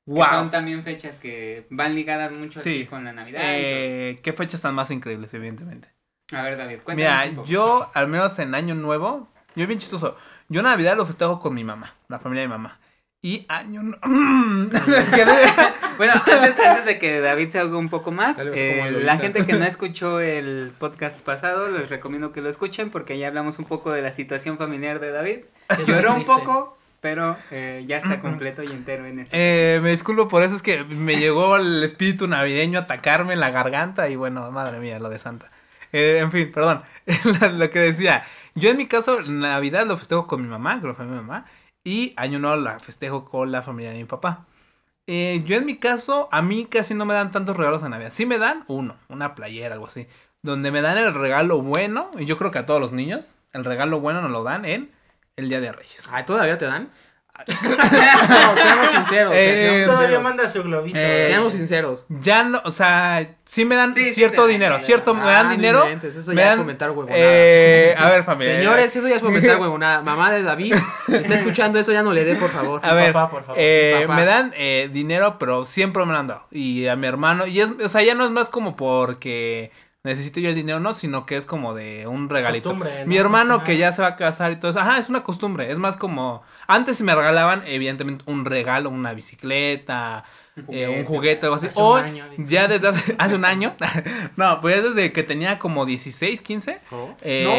Speaker 3: Que
Speaker 1: Wow.
Speaker 3: son también fechas que van ligadas mucho
Speaker 1: Sí.
Speaker 3: aquí con la Navidad.
Speaker 1: Eh, ¿Qué fechas están más increíbles, evidentemente?
Speaker 3: A ver, David, cuéntanos
Speaker 1: Mira,
Speaker 3: un poco.
Speaker 1: yo, al menos en Año Nuevo, yo bien chistoso. Yo Navidad lo festejo con mi mamá, la familia de mi mamá. Y Año Nuevo. (clears throat) (laughs)
Speaker 3: Bueno, antes, antes de que David se haga un poco más,
Speaker 2: Dale,
Speaker 3: eh, la gente que no escuchó el podcast pasado, les recomiendo que lo escuchen porque ya hablamos un poco de la situación familiar de David. Lloró un poco, pero eh, ya está completo y entero en este.
Speaker 1: Eh, me disculpo por eso, es que me llegó el espíritu navideño a atacarme en la garganta y bueno, madre mía, lo de Santa. Eh, en fin, perdón, (laughs) lo, lo que decía. Yo en mi caso, Navidad lo festejo con mi mamá, la familia de mi mamá, y Año Nuevo la festejo con la familia de mi papá. Eh, yo en mi caso, a mí casi no me dan tantos regalos en Navidad. Sí me dan uno, una playera, algo así. Donde me dan el regalo bueno, y yo creo que a todos los niños, el regalo bueno nos lo dan en el Día de Reyes.
Speaker 2: Ay, ¿todavía te dan? (laughs) no, seamos sinceros.
Speaker 1: Eh,
Speaker 2: seamos
Speaker 4: Todavía manda su globito.
Speaker 1: Eh,
Speaker 2: Seamos sinceros.
Speaker 1: Ya no, o sea, sí me dan
Speaker 3: Sí,
Speaker 1: cierto dinero, cierto, me
Speaker 2: Ah,
Speaker 1: dan dinero.
Speaker 2: eso
Speaker 1: me
Speaker 2: ya es fomentar huevonada.
Speaker 1: eh, a ver, familia.
Speaker 2: Señores, eso ya es fomentar (laughs) huevonada. Mamá de David, si está escuchando eso, ya no le dé, por favor.
Speaker 1: A ver,
Speaker 4: Papá, por favor.
Speaker 1: eh,
Speaker 2: Papá.
Speaker 1: me dan eh, dinero, pero siempre me lo han dado. Y a mi hermano, y es, o sea, ya no es más como porque necesito yo el dinero, no, sino que es como de un regalito.
Speaker 4: Costumbre, ¿no?
Speaker 1: Mi hermano que ya se va a casar y todo eso, ajá, es una costumbre, es más como, antes me regalaban evidentemente un regalo, una bicicleta, eh, un juguete, algo así.
Speaker 4: Hace un
Speaker 1: Hoy,
Speaker 4: año,
Speaker 1: ya desde hace, (laughs) hace un año, (laughs) no, pues desde que tenía como 16, 15. eh,
Speaker 4: No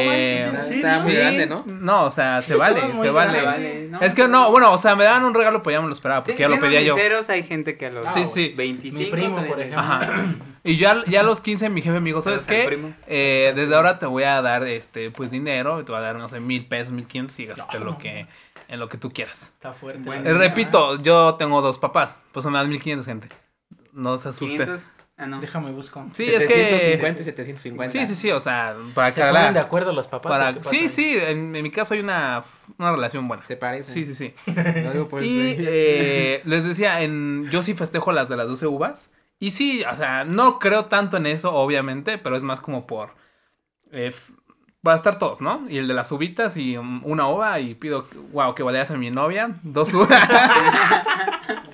Speaker 4: manches, ¿en
Speaker 2: Está
Speaker 4: serio?
Speaker 2: muy
Speaker 1: sí,
Speaker 2: grande, ¿no?
Speaker 1: No, o sea, se (laughs) vale, se vale.
Speaker 4: grande.
Speaker 3: Vale, ¿no?
Speaker 1: Es que no, bueno, o sea, me daban un regalo, pues ya me lo esperaba, porque
Speaker 3: Sí,
Speaker 1: ya lo pedía yo.
Speaker 3: sinceros, hay gente que a los
Speaker 1: Sí, sí.
Speaker 3: 25
Speaker 4: Mi primo, por ejemplo.
Speaker 1: Ajá. (clears throat) Y ya, ya a los 15 mi jefe me dijo, ¿sabes qué? Eh, desde ahora te voy a dar, este, pues dinero, te voy a dar, no sé, mil pesos, mil quinientos y gastate
Speaker 4: No.
Speaker 1: lo que, en lo que tú quieras.
Speaker 4: Está fuerte.
Speaker 3: Bueno,
Speaker 1: Eh, repito, yo tengo dos papás, pues me dan mil quinientos, gente. No se asusten.
Speaker 3: 500, ah, no.
Speaker 4: Déjame busco.
Speaker 1: Sí, es que...
Speaker 2: 750 y 750.
Speaker 1: Sí, sí, sí, o sea, para
Speaker 4: ¿Se ponen de acuerdo los papás?
Speaker 1: Para... Sí,
Speaker 4: ahí?
Speaker 1: sí, en, en mi caso hay una, una relación buena.
Speaker 2: Se parecen.
Speaker 1: Sí, sí, sí. (laughs)
Speaker 2: Lo digo por
Speaker 1: Y
Speaker 2: el-
Speaker 1: eh, les decía, en, yo sí festejo las de las 12 uvas. Y sí, o sea, no creo tanto en eso, obviamente, pero es más como por... eh, va a estar todos, ¿no? Y el de las uvitas y um, una uva y pido, wow, que vayas a mi novia, dos uvas. (laughs)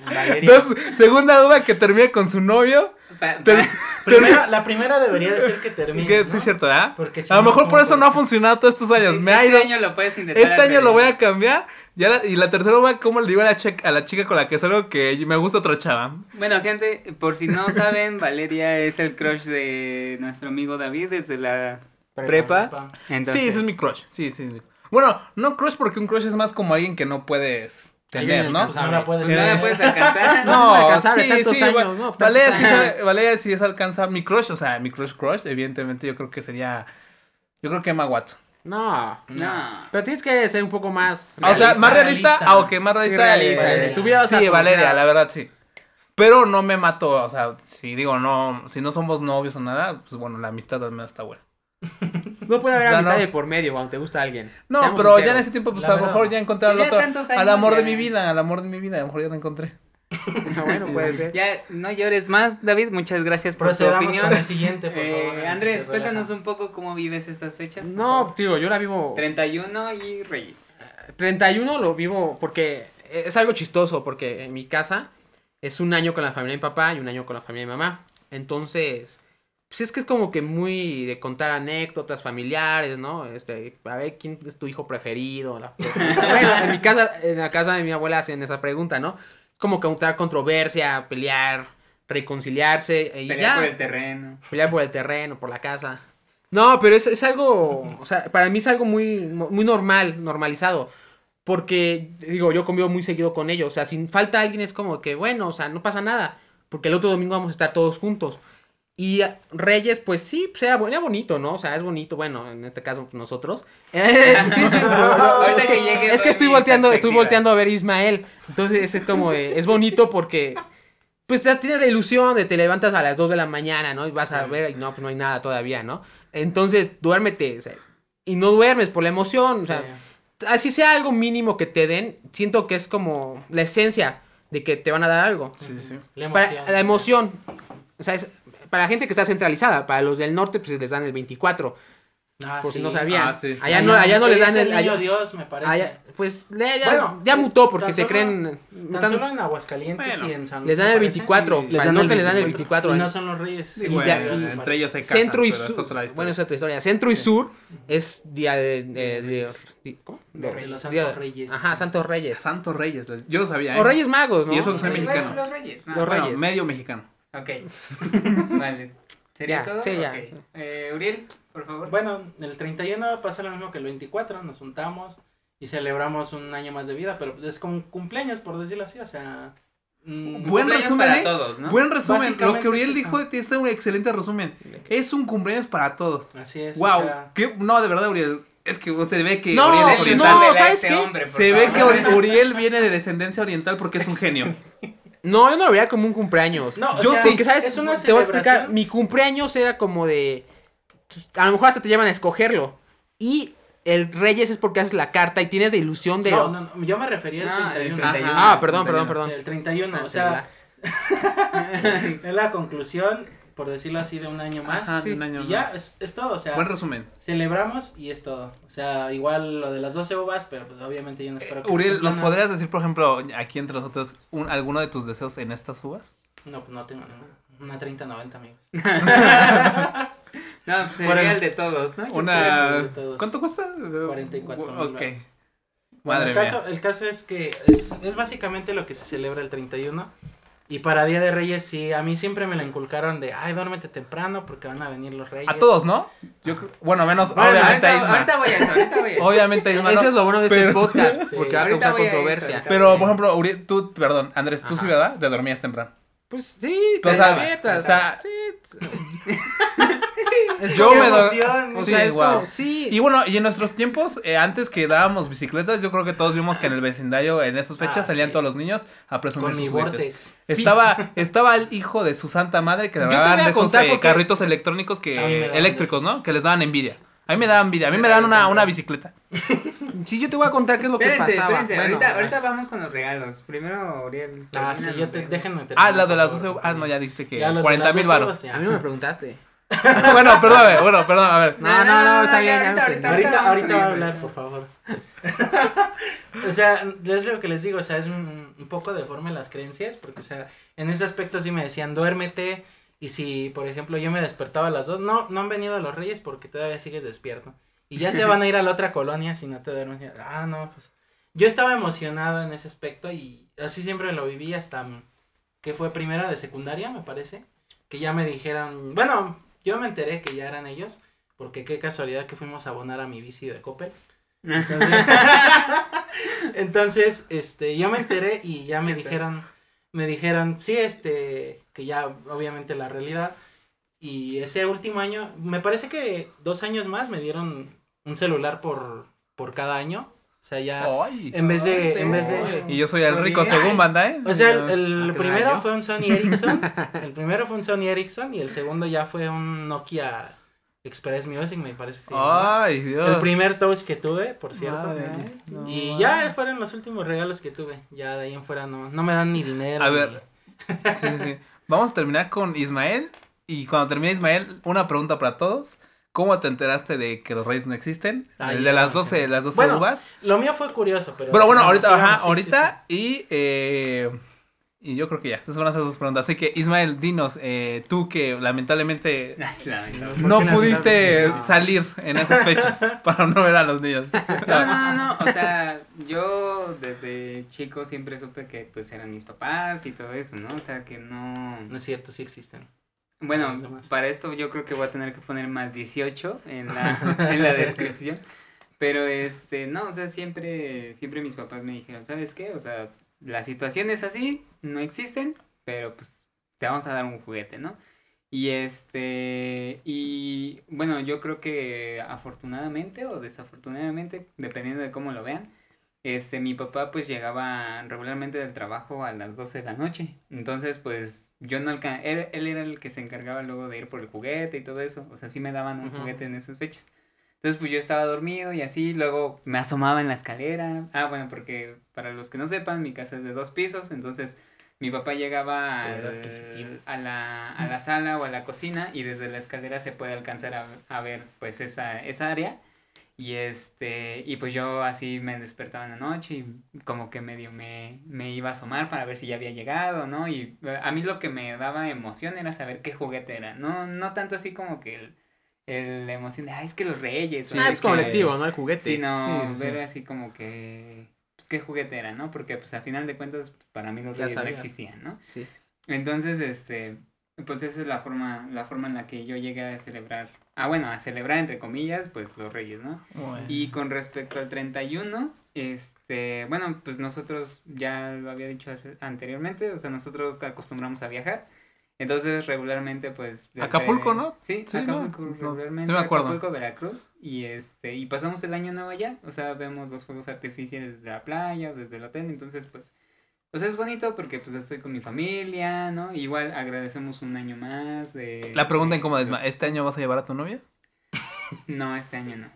Speaker 1: (laughs) Dos, segunda uva que termine con su novio.
Speaker 3: Pa-
Speaker 1: Ter-
Speaker 4: Primera- la primera debería decir que termine.
Speaker 1: que,
Speaker 4: ¿no?
Speaker 1: Sí, es cierto, ¿verdad?
Speaker 4: Porque si
Speaker 1: a lo
Speaker 4: no,
Speaker 1: mejor
Speaker 4: ¿cómo
Speaker 1: por eso
Speaker 4: puede
Speaker 1: no ha funcionado todos estos años. Me ha
Speaker 3: este
Speaker 1: ido...
Speaker 3: año lo puedes intentar.
Speaker 1: Este año lo voy a
Speaker 3: cambiar.
Speaker 1: Ya la- y la tercera uva, ¿cómo le digo a la, che- a la chica con la que salgo que me gusta otra chava?
Speaker 3: Bueno, gente, por si no saben, (laughs) Valeria es el crush de nuestro amigo David desde la prepa.
Speaker 4: Prepa.
Speaker 3: Entonces,
Speaker 1: Sí, ese es mi crush. Sí, sí. Bueno, no crush porque un crush es más como alguien que no puedes tener, ¿no?
Speaker 4: No la puedes
Speaker 3: no la puedes alcanzar. (laughs)
Speaker 2: No, años,
Speaker 1: va-
Speaker 2: ¿no?
Speaker 1: Valeria sí, es, Valeria sí es alcanzar mi crush, o sea, mi crush crush, evidentemente yo creo que sería, yo creo que Emma Watson.
Speaker 2: No.
Speaker 3: No.
Speaker 2: Pero tienes que ser un poco más.
Speaker 1: Ah, o sea,
Speaker 4: Realista,
Speaker 1: más realista,
Speaker 4: realista.
Speaker 1: ah, ok, más
Speaker 2: Sí,
Speaker 1: realista.
Speaker 2: realista.
Speaker 1: eh,
Speaker 4: Valeria.
Speaker 2: Tu vida vas a
Speaker 1: sí, Valeria, la verdad, sí. Pero no me mato, o sea, si digo, no, si no somos novios o nada, pues bueno, la amistad al menos está buena. (laughs)
Speaker 2: No puede haber
Speaker 1: O sea,
Speaker 2: amistad
Speaker 1: no.
Speaker 2: de por medio cuando te gusta alguien.
Speaker 1: No,
Speaker 2: Seamos
Speaker 1: pero ya en ese tiempo, pues
Speaker 4: La
Speaker 1: a lo mejor ya encontré al
Speaker 3: Pues
Speaker 1: otro, al amor de mi vida, al amor de mi vida, a lo mejor ya lo encontré.
Speaker 2: Bueno, (laughs) puede ser.
Speaker 3: Ya, no llores más, David. Muchas gracias por tu opinión.
Speaker 4: con el siguiente, por
Speaker 3: Eh,
Speaker 4: favor.
Speaker 3: Andrés, cuéntanos un poco cómo vives estas fechas.
Speaker 2: No, digo, yo la vivo
Speaker 3: 31 y Reyes.
Speaker 2: 31 lo vivo porque es algo chistoso, porque en mi casa es un año con la familia de mi papá y un año con la familia de mi mamá. Entonces, pues es que es como que muy de contar anécdotas familiares, ¿no? Este, a ver quién es tu hijo preferido. la- (laughs) bueno, en mi casa, en la casa de mi abuela hacen esa pregunta, ¿no? Como contar controversia, pelear, reconciliarse y
Speaker 3: Pelear
Speaker 2: ya.
Speaker 3: por el terreno.
Speaker 2: Pelear por el terreno, por la casa. No, pero es, es algo, o sea, para mí es algo muy, muy normal, normalizado. Porque, digo, yo convivo muy seguido con ellos. O sea, si falta alguien es como que, bueno, o sea, no pasa nada. Porque el otro domingo vamos a estar todos juntos. Y eh, Reyes, pues sí, pues era, bo- era bonito, ¿no? O sea, es bonito, bueno, en este caso nosotros. Eh, (laughs) sí, sí, pero-
Speaker 3: Ahorita
Speaker 2: es
Speaker 3: que
Speaker 2: que, es que estoy volteando, estoy volteando a ver a Ismael. Entonces es como, de- es bonito porque pues ya tienes la ilusión de te levantas a las 2 de la mañana, ¿no? Y vas a ver, y no, pues no hay nada todavía, ¿no? Entonces, duérmete, o sea, y no duermes por la emoción, o sea, así sea algo mínimo que te den, siento que es como la esencia de que te van a dar algo.
Speaker 1: Sí, sí, sí.
Speaker 4: La
Speaker 2: Para-
Speaker 4: emoción.
Speaker 2: la emoción, o sea, es, para la gente que está centralizada, para los del norte, pues les dan el 24,
Speaker 4: Ah,
Speaker 2: por si no sabían.
Speaker 1: Ah, sí, sí.
Speaker 2: Allá, no, allá no les dan
Speaker 4: Es
Speaker 2: el... allá-
Speaker 4: Dios, me parece.
Speaker 2: allá- pues ya, ya-
Speaker 4: Bueno,
Speaker 2: ya mutó porque se
Speaker 4: solo-
Speaker 2: creen...
Speaker 4: Tan
Speaker 2: están-
Speaker 4: solo en Aguascalientes
Speaker 1: Bueno,
Speaker 4: y en San
Speaker 2: les dan el
Speaker 4: parece,
Speaker 2: 24,
Speaker 4: sí,
Speaker 2: para el norte les dan el 24,
Speaker 4: Y
Speaker 2: ¿eh?
Speaker 4: no son los reyes.
Speaker 1: Sí,
Speaker 2: Y
Speaker 1: bueno,
Speaker 2: ya- y-
Speaker 1: entre ellos se casan,
Speaker 2: Centro y
Speaker 1: es
Speaker 2: sur.
Speaker 1: otra historia.
Speaker 2: Bueno, es otra historia. Centro y sur es día de. de- de- de- ¿Cómo?
Speaker 4: De los Santos Reyes.
Speaker 2: Ajá, Santos Reyes.
Speaker 1: Santos Reyes, les- yo lo sabía. ¿eh?
Speaker 2: O Reyes Magos, ¿no?
Speaker 1: Y eso que soy
Speaker 3: Los
Speaker 1: mexicano.
Speaker 3: Los Reyes.
Speaker 2: Los
Speaker 1: Bueno,
Speaker 2: Reyes.
Speaker 1: medio mexicano.
Speaker 3: Ok. (laughs) vale. ¿Sería
Speaker 2: Ya,
Speaker 3: todo?
Speaker 2: sí, ya.
Speaker 3: Eh, Uriel, por favor.
Speaker 4: Bueno, el 31 pasa lo mismo que el 24, nos juntamos y celebramos un año más de vida, pero es como un cumpleaños, por decirlo así, o sea... mm,
Speaker 1: Buen
Speaker 3: Cumpleaños
Speaker 1: resumen,
Speaker 3: para
Speaker 1: ¿eh?
Speaker 3: todos, ¿no?
Speaker 1: Buen resumen. Lo que Uriel dijo es un excelente resumen. Es un cumpleaños para todos.
Speaker 4: Así es. o
Speaker 1: Wow.
Speaker 4: sea,
Speaker 1: qué- No, de verdad, Uriel. Es que se ve que
Speaker 2: No,
Speaker 1: Uriel es
Speaker 2: no,
Speaker 1: oriental.
Speaker 3: A
Speaker 2: ¿sabes
Speaker 3: este
Speaker 2: qué?
Speaker 3: hombre,
Speaker 1: se ve que Uriel viene de descendencia oriental porque es un genio. (laughs)
Speaker 2: No, yo no lo veía como un cumpleaños.
Speaker 4: No, o
Speaker 2: yo
Speaker 4: sea,
Speaker 2: sí, que sabes,
Speaker 4: es una
Speaker 2: te voy a explicar. Mi cumpleaños era como de. A lo mejor hasta te llevan a escogerlo. Y el Reyes es porque haces la carta y tienes la ilusión de.
Speaker 4: no, no, no, yo me refería al
Speaker 3: Ah, el
Speaker 4: 31.
Speaker 3: 31.
Speaker 2: Ah, perdón, perdón,
Speaker 1: 31.
Speaker 4: O
Speaker 2: perdón.
Speaker 4: sea, el 31,
Speaker 2: Ah,
Speaker 4: o sea, es la conclusión, por decirlo así, de un año más.
Speaker 1: Ajá,
Speaker 2: sí.
Speaker 1: de un año
Speaker 4: y ya,
Speaker 1: más.
Speaker 4: es, es todo, o sea,
Speaker 1: Buen resumen.
Speaker 4: celebramos y es todo. O sea, igual lo de las 12 uvas, pero pues obviamente yo no espero que se
Speaker 1: Uriel, ¿nos
Speaker 4: ¿no?
Speaker 1: podrías decir, por ejemplo, aquí entre nosotros, un- alguno de tus deseos en estas uvas?
Speaker 4: No, pues no tengo ninguna. Una 30-90, amigos. (laughs)
Speaker 3: No, pues
Speaker 4: Por
Speaker 3: sería
Speaker 4: el-
Speaker 3: el de todos, ¿no?
Speaker 1: Una...
Speaker 4: de todos.
Speaker 1: ¿Cuánto cuesta?
Speaker 4: 44 mil
Speaker 1: Ok.
Speaker 4: Bueno,
Speaker 1: Madre
Speaker 4: el, caso,
Speaker 1: mía.
Speaker 4: el caso es que es, es básicamente lo que se celebra el 31. Y para Día de Reyes, sí, a mí siempre me la inculcaron de, ay, duérmete temprano porque van a venir los reyes.
Speaker 1: A todos, ¿no? Yo, bueno, menos
Speaker 3: Bueno,
Speaker 1: obviamente a
Speaker 3: ahorita,
Speaker 1: Isma.
Speaker 3: ahorita voy a eso, ahorita voy a eso.
Speaker 1: Obviamente a Isma.
Speaker 2: Eso
Speaker 1: no.
Speaker 2: es lo bueno de este
Speaker 1: Pero-
Speaker 2: podcast, (laughs)
Speaker 4: Sí.
Speaker 2: porque va a causar
Speaker 3: voy a eso,
Speaker 2: controversia.
Speaker 1: Pero, por ejemplo, Uriel, tú, perdón, Andrés, tú sí,
Speaker 2: Ajá.
Speaker 1: ¿verdad? Te dormías temprano.
Speaker 2: Pues sí, te
Speaker 1: O sea,
Speaker 2: despiertas.
Speaker 1: o sea, (laughs)
Speaker 2: sí. (laughs) (laughs) Es
Speaker 1: yo me doy-!
Speaker 2: O
Speaker 1: Sí,
Speaker 2: sea, es
Speaker 1: guau.
Speaker 2: como- sí.
Speaker 1: Y bueno, y en nuestros tiempos, eh, antes que dábamos bicicletas, yo creo que todos vimos que en el vecindario en esas fechas
Speaker 4: Ah,
Speaker 1: salían
Speaker 4: sí.
Speaker 1: todos los niños a presumir
Speaker 4: Con mi
Speaker 1: sus juguetes.
Speaker 4: Vortex.
Speaker 1: Estaba, (laughs) estaba el hijo de su santa madre que le daban de esos eh, carritos electrónicos que eléctricos. ¿no? Que les daban envidia. A mí me daban envidia, a mí me dan una, una bicicleta. (laughs)
Speaker 2: Sí, yo te voy a contar qué es lo que pasaba.
Speaker 3: espérense,
Speaker 2: Bueno,
Speaker 3: ahorita, vamos con los regalos. Primero, Uriel.
Speaker 4: Ah, sí, yo te, déjenme terminar,
Speaker 1: Ah, lo de las
Speaker 4: por
Speaker 1: 12.
Speaker 4: favor.
Speaker 1: Ah, no, ya dijiste que
Speaker 4: Ya los de
Speaker 1: 40
Speaker 4: las
Speaker 1: mil
Speaker 4: 12
Speaker 1: varos.
Speaker 2: A mí no me preguntaste. (laughs)
Speaker 1: bueno, perdóname, bueno, perdón, a ver.
Speaker 2: No, no, no, está bien, ya me
Speaker 3: ahorita, ahorita,
Speaker 4: Ahorita, va a hablar, por favor. (laughs) o sea, es lo que les digo, o sea, es un, un poco deforme las creencias, porque, o sea, en ese aspecto sí me decían, duérmete, y si, por ejemplo, yo me despertaba a las dos, no, no han venido los reyes porque todavía sigues despierto. Y ya se van a ir a la otra colonia si no te duermes. Ah, no, pues. Yo estaba emocionado en ese aspecto y así siempre lo viví hasta que fue primera de secundaria, me parece. Que ya me dijeron, bueno, yo me enteré que ya eran ellos, porque qué casualidad que fuimos a abonar a mi bici de Coppel. (laughs) Entonces, entonces, este, yo me enteré y ya me dijeron, me dijeron, sí, este, que ya obviamente la realidad. Y ese último año, me parece que dos años más me dieron un celular por, por cada año. O sea, ya,
Speaker 1: Ay.
Speaker 4: en vez de, en vez de.
Speaker 1: Y yo soy el rico
Speaker 3: Ay.
Speaker 1: según banda, ¿eh?
Speaker 4: o sea, el, el
Speaker 2: Ah,
Speaker 4: primero
Speaker 2: claro.
Speaker 4: fue un Sony Ericsson. (laughs) El primero fue un Sony Ericsson y el segundo ya fue un Nokia Express Music, me parece que.
Speaker 1: Ay, Dios.
Speaker 4: El primer touch que tuve, por cierto.
Speaker 1: Madre,
Speaker 4: Ay,
Speaker 1: no
Speaker 4: y ya fueron los últimos regalos que tuve. Ya de ahí en fuera no, no me dan ni dinero.
Speaker 1: A
Speaker 4: ni-
Speaker 1: ver. (laughs) Sí, sí, sí. Vamos a terminar con Ismael. Y cuando termine Ismael, una pregunta para todos. ¿Cómo te enteraste de que los reyes no existen?
Speaker 4: Ah,
Speaker 1: el de las
Speaker 4: sí.
Speaker 1: 12, las 12
Speaker 4: Bueno,
Speaker 1: uvas.
Speaker 4: Lo mío fue curioso, pero.
Speaker 1: Bueno, bueno, ahorita,
Speaker 4: sigamos,
Speaker 1: ajá,
Speaker 4: sí, sí,
Speaker 1: ahorita. Y, eh, y yo creo que ya. Esas van a ser dos preguntas. Así que, Ismael, dinos, eh, tú que lamentablemente (laughs) no pudiste salir en esas fechas (laughs) para no ver a los niños.
Speaker 3: No, no, (laughs) no, no, o sea, yo desde chico siempre supe que pues eran mis papás y todo eso, ¿no? O sea, que no...
Speaker 4: No es cierto, sí existen.
Speaker 3: Bueno, para esto yo creo que voy a tener que poner más 18 en la, (laughs) en la descripción. Pero este, no, o sea, siempre, siempre mis papás me dijeron, ¿sabes qué? O sea, la situación es así, no existen, pero pues te vamos a dar un juguete, ¿no? Y este, y bueno, yo creo que afortunadamente o desafortunadamente, dependiendo de cómo lo vean, este, mi papá pues llegaba regularmente del trabajo a las 12 de la noche. Entonces, pues yo no alcanzaba, él, él era el que se encargaba luego de ir por el juguete y todo eso. O sea, sí me daban un juguete en esas fechas. Entonces, pues yo estaba dormido y así, luego me asomaba en la escalera. Ah, bueno, porque para los que no sepan, mi casa es de dos pisos, entonces mi papá llegaba al- a, la, a la sala o a la cocina y desde la escalera se puede alcanzar a, a ver pues esa, esa área. Y este, y pues yo así me despertaba en la noche y como que medio me, me iba a asomar para ver si ya había llegado, ¿no? Y eh, a mí lo que me daba emoción era saber qué juguete era, no, no tanto así como que el, el- la emoción de, ah, es que los reyes. o
Speaker 2: ah,
Speaker 3: de
Speaker 2: es
Speaker 3: que-
Speaker 2: colectivo, ¿no? El juguete.
Speaker 3: Sino
Speaker 1: Sí, sí, sí.
Speaker 3: ver así como que, pues qué juguete era, ¿no? Porque pues a final de cuentas para mí los reyes no existían, ¿no?
Speaker 2: Sí.
Speaker 3: Entonces, este, pues esa es la forma, la forma en la que yo llegué a celebrar, ah, bueno, a celebrar entre comillas, pues los reyes, ¿no?
Speaker 1: Bueno.
Speaker 3: Y con respecto al 31, este, bueno, pues nosotros ya lo había dicho hace- anteriormente, o sea, nosotros acostumbramos a viajar. Entonces, regularmente, pues...
Speaker 1: Acapulco, ¿no?
Speaker 3: Sí. Acapulco,
Speaker 1: No,
Speaker 3: regularmente.
Speaker 1: sí me acuerdo.
Speaker 3: Acapulco, Veracruz. Y este, y pasamos el año nuevo allá. O sea, vemos los fuegos artificiales desde la playa desde el hotel. Entonces, pues, pues es bonito porque pues estoy con mi familia, ¿no? Igual agradecemos un año más de...
Speaker 1: La pregunta incómoda es,
Speaker 3: de-
Speaker 1: ¿ma- ¿este año vas a llevar a tu novia? (laughs)
Speaker 3: No, este año no.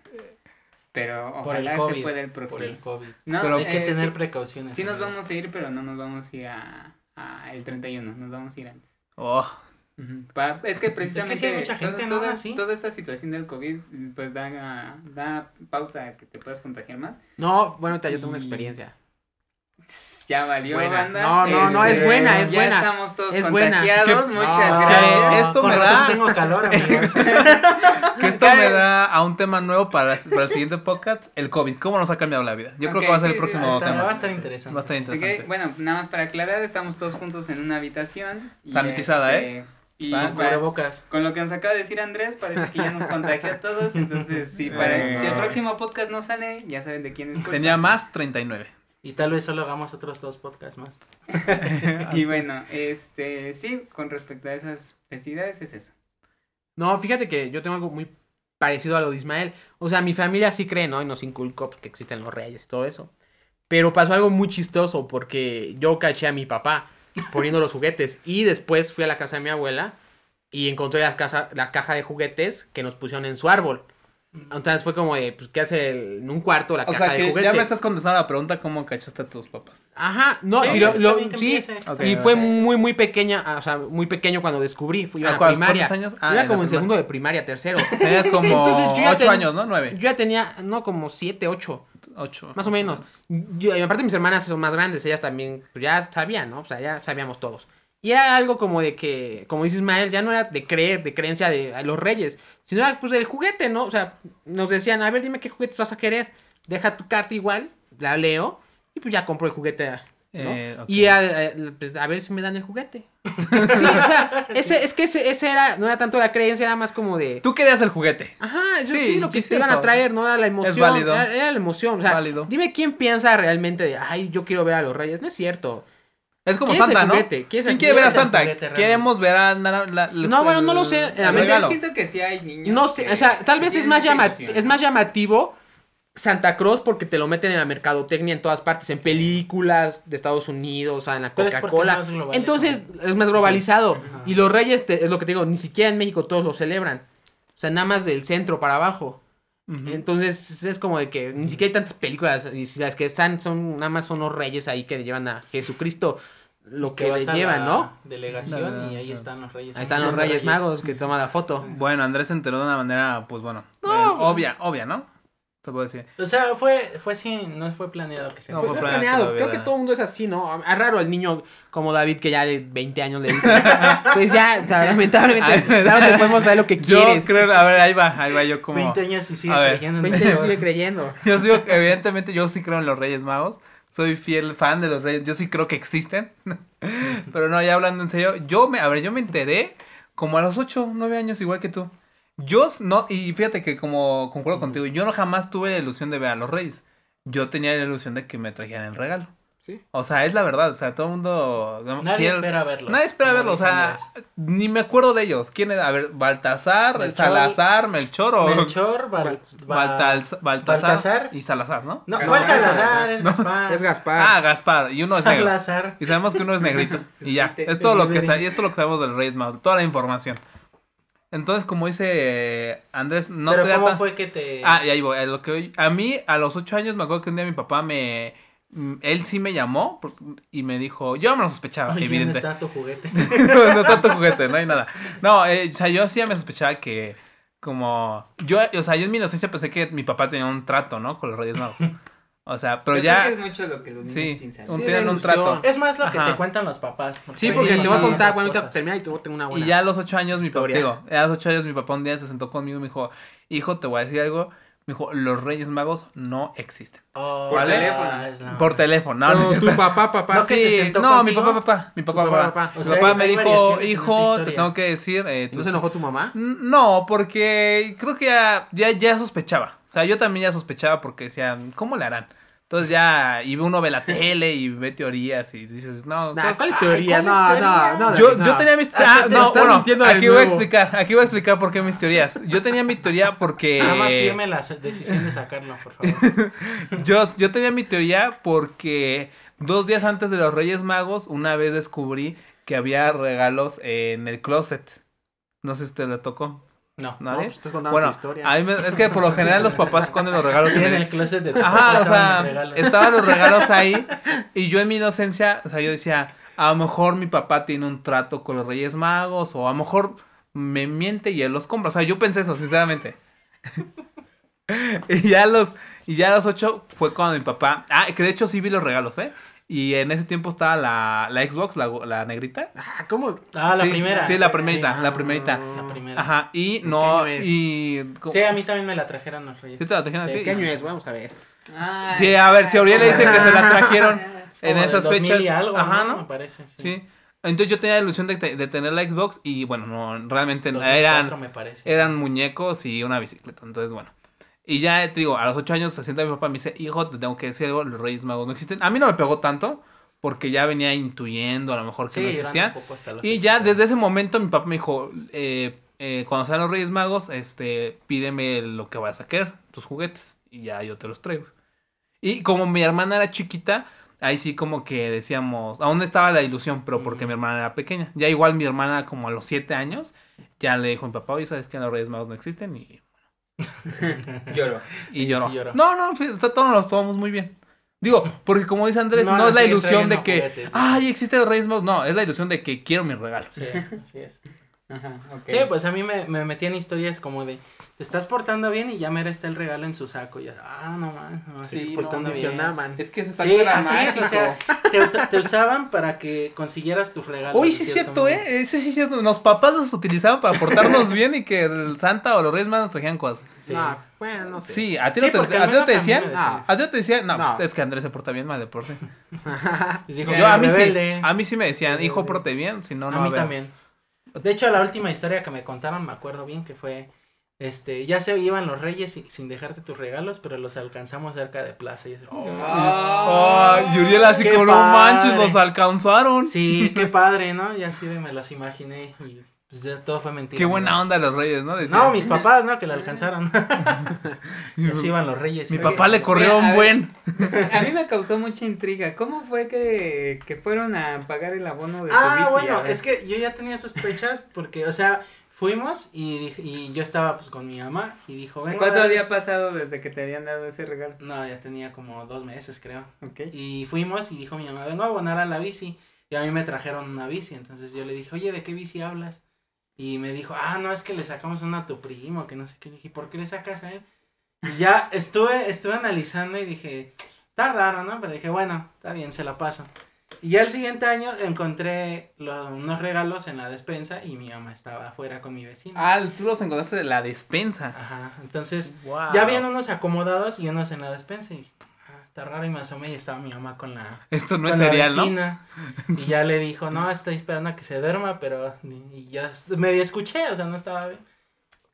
Speaker 3: Pero
Speaker 4: Por el
Speaker 3: ojalá se pueda el próximo.
Speaker 4: Por el COVID.
Speaker 3: No,
Speaker 1: Pero
Speaker 4: Hay que
Speaker 3: eh,
Speaker 4: tener
Speaker 3: sí,
Speaker 4: precauciones.
Speaker 3: sí nos
Speaker 4: amigos.
Speaker 3: vamos a ir, pero no nos vamos a ir a, a el 31, nos vamos a ir antes.
Speaker 1: Oh,
Speaker 3: es que precisamente
Speaker 4: sí hay mucha gente,
Speaker 3: todo-
Speaker 4: ¿no?
Speaker 3: toda, esta situación del COVID pues da, da pauta a que te puedas contagiar más.
Speaker 2: No, bueno, ahorita yo tengo una
Speaker 3: Y-
Speaker 2: experiencia.
Speaker 3: Ya valió,
Speaker 2: Buena.
Speaker 3: banda.
Speaker 2: No, no,
Speaker 1: no, es
Speaker 2: buena, es
Speaker 3: ya
Speaker 2: buena.
Speaker 3: estamos todos
Speaker 2: Es buena.
Speaker 3: contagiados,
Speaker 1: Que-
Speaker 3: muchas
Speaker 4: Ah,
Speaker 3: gracias.
Speaker 1: esto
Speaker 4: con
Speaker 1: me
Speaker 4: razón
Speaker 1: da-
Speaker 4: tengo calor, (laughs) amigos.
Speaker 1: que esto me da a un tema nuevo para, para el siguiente podcast, el COVID. ¿Cómo nos ha cambiado la vida? Yo creo que va a ser el
Speaker 3: sí,
Speaker 1: próximo
Speaker 4: Está-
Speaker 1: tema.
Speaker 4: va a estar interesante.
Speaker 1: Va a estar interesante.
Speaker 3: bueno, nada más para aclarar, estamos todos juntos en una habitación.
Speaker 1: Sanitizada,
Speaker 3: este, Y
Speaker 1: San-
Speaker 4: Con
Speaker 3: para-
Speaker 4: cubrebocas.
Speaker 3: con lo que nos acaba de decir Andrés, parece que ya nos contagió a todos. Entonces, sí, para,
Speaker 1: Eh.
Speaker 3: si el próximo podcast no sale, ya saben de quién es. culpa.
Speaker 1: Tenía más 39.
Speaker 4: Y tal vez solo hagamos otros dos podcasts más. (laughs)
Speaker 3: Y bueno, este, sí, con respecto a esas festividades es eso.
Speaker 2: No, fíjate que yo tengo algo muy parecido a lo de Ismael. O sea, mi familia sí cree, ¿no? Y nos inculcó que existen los reyes y todo eso. Pero pasó algo muy chistoso porque yo caché a mi papá poniendo los juguetes. Y después fui a la casa de mi abuela y encontré las casa, la caja de juguetes que nos pusieron en su árbol. Entonces fue como de, pues, ¿qué hace el- en un cuarto la
Speaker 1: O
Speaker 2: caja
Speaker 1: sea
Speaker 2: de
Speaker 1: ya me estás contestando la pregunta cómo cachaste a tus papás.
Speaker 2: Ajá, no,
Speaker 4: Sí,
Speaker 2: y lo, lo- sí, y fue muy, muy pequeña, ah, o sea, muy pequeño cuando descubrí. Fui a
Speaker 1: ¿A
Speaker 2: la
Speaker 1: cuántos-
Speaker 2: primaria.
Speaker 1: años? Ah,
Speaker 2: Iba
Speaker 1: en la
Speaker 2: como en segundo de primaria, tercero. (laughs)
Speaker 1: Tenías como (laughs)
Speaker 2: Entonces, yo ya
Speaker 1: 8
Speaker 2: ten-
Speaker 1: años, ¿no? 9.
Speaker 2: Yo ya tenía, no, como siete, ocho,
Speaker 1: 8.
Speaker 2: más o menos. Yo, y aparte mis hermanas son más grandes, ellas también pues, ya sabían, ¿no? O sea, ya sabíamos todos. Y era algo como de que, como dice Ismael, ya no era de creer, de creencia de a los reyes, sino era pues del juguete, ¿no? O sea, nos decían, a ver, dime qué juguetes vas a querer, deja tu carta igual, la leo, y pues ya compro el juguete, ¿no?
Speaker 1: Eh.
Speaker 2: Y a, a- a ver si me dan el juguete. (laughs) Sí, o sea, ese, es que ese, ese era, no era tanto la creencia, era más como de...
Speaker 1: Tú querías el juguete.
Speaker 2: Ajá, yo
Speaker 1: Sí,
Speaker 2: sí, lo que te iban a traer, no era la emoción.
Speaker 1: válido.
Speaker 2: Era, era la emoción. O sea,
Speaker 1: Válido.
Speaker 2: dime quién piensa realmente de, ay, yo quiero ver a los reyes. No es cierto.
Speaker 1: Es como
Speaker 2: ¿Quién es el
Speaker 1: Santa, ¿no?
Speaker 2: ¿Quién es el-
Speaker 1: ¿Quién quiere ver a Santa? Queremos ver a... la- la- la-
Speaker 2: No, bueno, no lo sé.
Speaker 3: Yo siento que sí hay niños.
Speaker 2: No sé, o sea, tal vez es más, es más llamativo Santa Cruz porque te lo meten en la mercadotecnia en todas partes, en películas de Estados Unidos, o sea, en la Coca-Cola. Entonces es más globalizado. Y los reyes, te- es lo que te digo, ni siquiera en México todos lo celebran. O sea, nada más del centro para abajo. Entonces es como de que ni siquiera hay tantas películas. Y si las que están son nada más son los reyes ahí que llevan a Jesucristo lo que
Speaker 4: vas
Speaker 2: le llevan, ¿no?
Speaker 4: Delegación y ahí están los reyes.
Speaker 2: Ahí están los reyes magos que toman la foto.
Speaker 1: Bueno, Andrés se enteró de una manera, pues bueno,
Speaker 2: No,
Speaker 1: eh, obvia, obvia, ¿no? Se puede decir.
Speaker 4: O sea, fue, fue así, no fue planeado que se
Speaker 1: No,
Speaker 2: Fue
Speaker 1: fue
Speaker 2: planeado.
Speaker 1: planeado,
Speaker 2: Creo que todo el mundo es así, ¿no? Es raro el niño como David que ya de 20 años le dice. (laughs) Pues ya, o sea, lamentablemente, claro (laughs) que podemos saber lo que
Speaker 1: Yo
Speaker 2: quieres.
Speaker 1: creo, a ver, ahí va, ahí va yo como...
Speaker 4: 20 años y sigue
Speaker 1: A ver,
Speaker 4: creyendo en
Speaker 2: 20
Speaker 4: eso.
Speaker 2: años sigue creyendo. (laughs)
Speaker 1: Yo digo que evidentemente yo sí creo en los Reyes Magos. Soy fiel fan de los Reyes. Yo sí creo que existen. Pero no, ya hablando en serio, yo me, a ver, yo me enteré como a los 8, 9 años igual que tú. Yo no, y fíjate que como concuerdo contigo, yo no jamás tuve la ilusión de ver a los Reyes. Yo tenía la ilusión de que me trajeran el regalo.
Speaker 2: Sí.
Speaker 1: O sea, es la verdad, o sea, todo el mundo
Speaker 4: Nadie
Speaker 1: quiere-
Speaker 4: espera verlo.
Speaker 1: Nadie espera verlo, o sea,
Speaker 4: Andrés.
Speaker 1: ni me acuerdo de ellos. ¿Quién era? A ver, Baltasar,
Speaker 4: Melchor-
Speaker 1: Salazar, Melchor o
Speaker 4: Melchor, Bal-
Speaker 1: Baltasar,
Speaker 4: Baltasar.
Speaker 1: y Salazar, ¿no?
Speaker 4: No. ¿cuál Salazar? Es
Speaker 1: No,
Speaker 4: Gaspar.
Speaker 2: Es Gaspar.
Speaker 1: Ah, Gaspar, y uno es negro.
Speaker 4: Salazar.
Speaker 1: Y sabemos que uno es negrito. (laughs) Y ya, es todo lo que y esto es lo que sabemos del Reyes Magos, toda la información. Entonces, como dice Andrés, no
Speaker 4: Pero
Speaker 1: te
Speaker 4: ¿cómo fue que te...?
Speaker 1: Ah, y ahí voy. A, lo que a mí, a los ocho años, me acuerdo que un día mi papá me... mm, Él sí me llamó y me dijo... Yo me lo sospechaba,
Speaker 4: Oye,
Speaker 1: evidente.
Speaker 4: ¿dónde está tu juguete? (laughs)
Speaker 1: no está tu juguete, no hay nada. No, eh, o sea, yo sí me sospechaba que como... Yo, o sea, yo en mi inocencia pensé que mi papá tenía un trato, ¿no? Con los Reyes Magos. O sea, pero
Speaker 3: Yo
Speaker 1: ya...
Speaker 3: creo que es mucho lo que los niños
Speaker 1: Sí,
Speaker 3: piensan.
Speaker 1: un,
Speaker 2: Sí,
Speaker 1: tienen un trato.
Speaker 4: Es más lo que
Speaker 1: Ajá.
Speaker 4: te cuentan los papás. porque
Speaker 2: Sí, porque te voy a contar, bueno, ahorita termina y te voy a tener una buena.
Speaker 1: Y ya a los ocho años mi papá, digo, a los ocho años mi papá un día se sentó conmigo y me dijo, hijo, te voy a decir algo. Me dijo, los Reyes Magos no existen.
Speaker 4: Oh,
Speaker 3: teléfono.
Speaker 1: Por teléfono, no, no cierto.
Speaker 2: tu papá, papá.
Speaker 4: No, que se
Speaker 1: Sí,
Speaker 4: sentó
Speaker 1: no, mi papá, papá, mi papá, papá.
Speaker 2: papá,
Speaker 1: Mi
Speaker 4: sea,
Speaker 1: papá me dijo, hijo, te tengo que decir, eh,
Speaker 2: ¿No se enojó tu mamá?
Speaker 1: No, porque creo que ya, ya, ya sospechaba. O sea, yo también ya sospechaba porque decían, ¿cómo le harán? Entonces ya, y uno ve la tele y ve teorías y dices, no,
Speaker 2: Nah, ¿Cuál es
Speaker 4: Ay,
Speaker 2: teoría?
Speaker 4: ¿cuál
Speaker 2: No,
Speaker 4: es teoría?
Speaker 2: no, no.
Speaker 1: yo,
Speaker 2: no.
Speaker 1: yo tenía mis...
Speaker 4: Ah,
Speaker 1: Ah,
Speaker 4: te
Speaker 1: no, bueno, aquí voy a
Speaker 2: nuevo.
Speaker 1: explicar, aquí voy a explicar por qué mis teorías. Yo tenía mi teoría porque...
Speaker 4: Nada más firme la decisión de sacarlo, por favor. (laughs)
Speaker 1: Yo, yo tenía mi teoría porque dos días antes de los Reyes Magos, una vez descubrí que había regalos en el closet. No sé si usted les tocó.
Speaker 4: No.
Speaker 2: No,
Speaker 1: ¿Nadie?
Speaker 2: pues estás contando
Speaker 1: bueno,
Speaker 2: tu historia.
Speaker 1: a mí me- es que por lo general los papás esconden los regalos
Speaker 4: Sí,
Speaker 1: en
Speaker 4: en
Speaker 1: el...
Speaker 4: el closet de tu
Speaker 1: Ajá,
Speaker 4: papá
Speaker 1: o
Speaker 4: estaban
Speaker 1: sea,
Speaker 4: los regalos.
Speaker 1: estaban los regalos ahí (laughs) y yo en mi inocencia, o sea, yo decía, a lo mejor mi papá tiene un trato con los Reyes Magos o a lo mejor me miente y él los compra. O sea, yo pensé eso, sinceramente. (laughs) y ya los y ya a los ocho fue cuando mi papá, ah, que de hecho sí vi los regalos, ¿eh? Y en ese tiempo estaba la, la Xbox, la, la negrita.
Speaker 2: Ah, ¿cómo?
Speaker 4: Ah, la
Speaker 1: Sí,
Speaker 4: primera.
Speaker 1: Sí, la primerita,
Speaker 4: Sí,
Speaker 1: la primerita.
Speaker 4: La primera.
Speaker 1: Ajá, y
Speaker 2: ¿De
Speaker 1: no, y...
Speaker 4: Sí, a mí también me la trajeron los reyes.
Speaker 1: ¿Sí te la trajeron a
Speaker 4: Sí,
Speaker 1: ti?
Speaker 2: ¿Qué año es? Vamos a ver.
Speaker 3: Ay,
Speaker 1: Sí, a ver, si Auriel le dice que se la (laughs) trajeron en esas
Speaker 4: 2000
Speaker 1: fechas.
Speaker 4: y algo,
Speaker 1: Ajá,
Speaker 4: ¿no?
Speaker 1: ¿no?
Speaker 4: Me parece. Sí.
Speaker 1: Sí. Entonces yo tenía la ilusión de, te- de tener la Xbox y bueno, no, realmente no,
Speaker 4: 2004
Speaker 1: eran,
Speaker 4: me parece.
Speaker 1: eran muñecos y una bicicleta. Entonces, bueno. Y ya te digo, a los ocho años se sienta mi papá y me dice, hijo, te tengo que decir algo, los Reyes Magos no existen. A mí no me pegó tanto porque ya venía intuyendo a lo mejor que
Speaker 4: Sí,
Speaker 1: no existían. Y ya
Speaker 4: 80.
Speaker 1: desde ese momento mi papá me dijo, eh, eh, cuando sean los Reyes Magos, este, pídeme lo que vayas a querer, tus juguetes, y ya yo te los traigo. Y como mi hermana era chiquita, ahí sí como que decíamos, aún estaba la ilusión, pero porque mi hermana era pequeña. Ya igual mi hermana como a los siete años, ya le dijo a mi papá, oye, ¿sabes que los Reyes Magos no existen? Y, (laughs)
Speaker 3: Lloro.
Speaker 1: y
Speaker 4: Sí,
Speaker 1: lloró.
Speaker 4: sí lloró.
Speaker 1: No, no, fí- o sea, todos nos los tomamos muy bien. Digo, porque como dice Andrés,
Speaker 4: No,
Speaker 1: no,
Speaker 4: no,
Speaker 1: es la
Speaker 4: sí,
Speaker 1: ilusión de que,
Speaker 4: juguetes, sí.
Speaker 1: ay, existen los Reyes Magos. No, es la ilusión de que quiero mi regalo.
Speaker 4: Sí, así es.
Speaker 3: Ajá, ok.
Speaker 4: Sí, pues a mí me, me metían historias como de, te estás portando bien y ya mera está el regalo en su saco. Y yo, ah, no man, no,
Speaker 3: Sí,
Speaker 4: estoy
Speaker 3: no,
Speaker 4: portando bien.
Speaker 2: Condicionaban.
Speaker 3: Es que ese
Speaker 4: Sí,
Speaker 3: salto era
Speaker 4: así es, o
Speaker 3: mágico.
Speaker 4: sea, te, usaban para que consiguieras tus regalos.
Speaker 1: Uy, sí es
Speaker 4: cierto.
Speaker 1: ¿eh? Eso sí es cierto. Los papás los utilizaban para portarnos bien y que el Santa o los Reyes Magos trajeran cosas.
Speaker 4: Sí.
Speaker 2: No, bueno, no sé.
Speaker 1: Sí, ¿a ti
Speaker 4: Sí,
Speaker 1: no te, a ti no te decían? ¿A ti no te decían? No,
Speaker 2: No.
Speaker 1: pues es que Andrés se porta bien mal de por sí. (laughs)
Speaker 4: Les dijo,
Speaker 1: Yo, a mí sí, a mí sí me decían, hijo, porte bien, si no, no
Speaker 4: a mí
Speaker 1: va a haber".
Speaker 4: también. De hecho, la última historia que me contaron, me acuerdo bien, que fue, este, ya se iban los reyes y- sin dejarte tus regalos, pero los alcanzamos cerca de plaza. Y oh,
Speaker 1: Ay, y Uriel así con un manches, los alcanzaron.
Speaker 4: Sí, qué (laughs) padre, ¿no? Y así me los imaginé y pues ya todo fue mentira.
Speaker 1: Qué buena onda los Reyes, ¿no? Decían.
Speaker 4: No, mis papás, ¿no? Que lo alcanzaron. (laughs) y así iban los reyes.
Speaker 1: Mi papá le corrió
Speaker 3: Mira, a
Speaker 1: un
Speaker 3: ver.
Speaker 1: buen.
Speaker 3: A mí me causó mucha intriga. ¿Cómo fue que, que fueron a pagar el abono de
Speaker 4: Ah, bueno, es que yo ya tenía sospechas porque, o sea, fuimos y, dije- y yo estaba pues con mi mamá y dijo, venga.
Speaker 3: ¿Cuánto
Speaker 4: dale".
Speaker 3: había pasado desde que te habían dado ese regalo?
Speaker 4: No, ya tenía como dos meses creo.
Speaker 3: Ok.
Speaker 4: Y fuimos y dijo mi mamá, vengo a abonar a la bici. Y a mí me trajeron una bici. Entonces yo le dije, oye, ¿de qué bici hablas? Y me dijo, ah, no, es que le sacamos una a tu primo, que no sé qué. Le dije, ¿por qué le sacas a él? Y ya estuve, estuve analizando y dije, está raro, ¿no? Pero dije, bueno, está bien, se la paso. Y ya el siguiente año encontré unos regalos en la despensa y mi mamá estaba afuera con mi vecino.
Speaker 1: Ah, tú los encontraste de la despensa.
Speaker 4: Ajá, entonces
Speaker 1: Wow.
Speaker 4: ya habían unos acomodados y unos en la despensa y dije, está raro y me asomé y estaba mi mamá con la,
Speaker 1: Esto no es cereal, ¿no?
Speaker 4: vecina. (laughs) Y ya le dijo, no, estoy esperando a que se duerma, pero y ya me escuché, o sea, no estaba bien.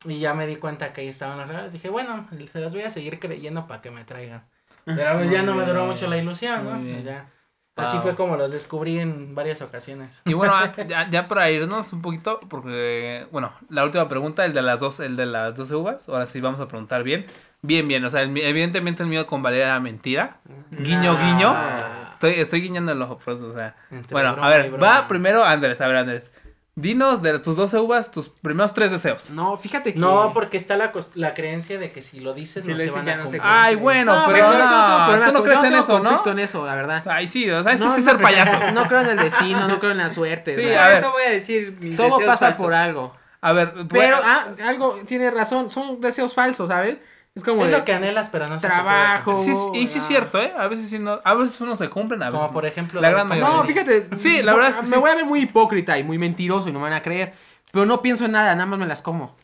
Speaker 4: Y ya me di cuenta que ahí estaban los regalos. Dije, bueno, se las voy a seguir creyendo para que me traigan. Pero pues, ya no me duró mucho la ilusión, ¿no? Pues ya. Así
Speaker 1: Wow.
Speaker 4: fue como los descubrí en varias ocasiones.
Speaker 1: Y bueno, ah, (laughs) ya, ya para irnos un poquito, porque, bueno, la última pregunta, el de las dos, el de las 12 uvas, ahora sí vamos a preguntar bien. Bien, bien, o sea, el evidentemente el mío con Valeria era mentira. Guiño, guiño.
Speaker 4: Ah.
Speaker 1: Estoy, estoy guiñando el ojo, por eso, o sea.
Speaker 4: Entre
Speaker 1: Bueno,
Speaker 4: broma
Speaker 1: a ver, va primero Andrés, a ver, Andrés. Dinos de tus 12 uvas, tus primeros tres deseos.
Speaker 2: No, fíjate que.
Speaker 4: No, porque está la, la creencia de que si lo dices
Speaker 3: Si
Speaker 4: no
Speaker 3: lo
Speaker 4: se
Speaker 3: dices
Speaker 4: van
Speaker 3: ya
Speaker 4: a
Speaker 3: no se.
Speaker 1: Ay, bueno,
Speaker 2: No,
Speaker 1: pero
Speaker 2: no
Speaker 1: no, tú no crees en eso, ¿no?
Speaker 2: en eso, la verdad.
Speaker 1: Ay, sí, o sea, eso
Speaker 2: No,
Speaker 1: sí es
Speaker 2: no,
Speaker 1: ser payaso.
Speaker 2: No creo en el destino, no creo en la suerte.
Speaker 1: Sí, a ver.
Speaker 3: eso voy a decir mis
Speaker 2: todo pasa
Speaker 3: falsos.
Speaker 2: por algo.
Speaker 1: A ver,
Speaker 2: Pero,
Speaker 1: bueno,
Speaker 2: ah, algo tiene razón, son deseos falsos, ¿sabes? Es como
Speaker 4: Es
Speaker 2: de
Speaker 4: lo que anhelas, pero no
Speaker 2: trabajo.
Speaker 1: sí, y sí es
Speaker 2: ah.
Speaker 1: cierto, ¿eh? A veces sí no, a veces uno se cumplen, a veces
Speaker 4: Como por ejemplo.
Speaker 1: La gran mayoría.
Speaker 2: No, fíjate.
Speaker 1: Sí, la verdad es que
Speaker 2: Me
Speaker 1: sí.
Speaker 2: voy a ver muy hipócrita y muy mentiroso y no me van a creer. Pero no pienso en nada, nada más me las como.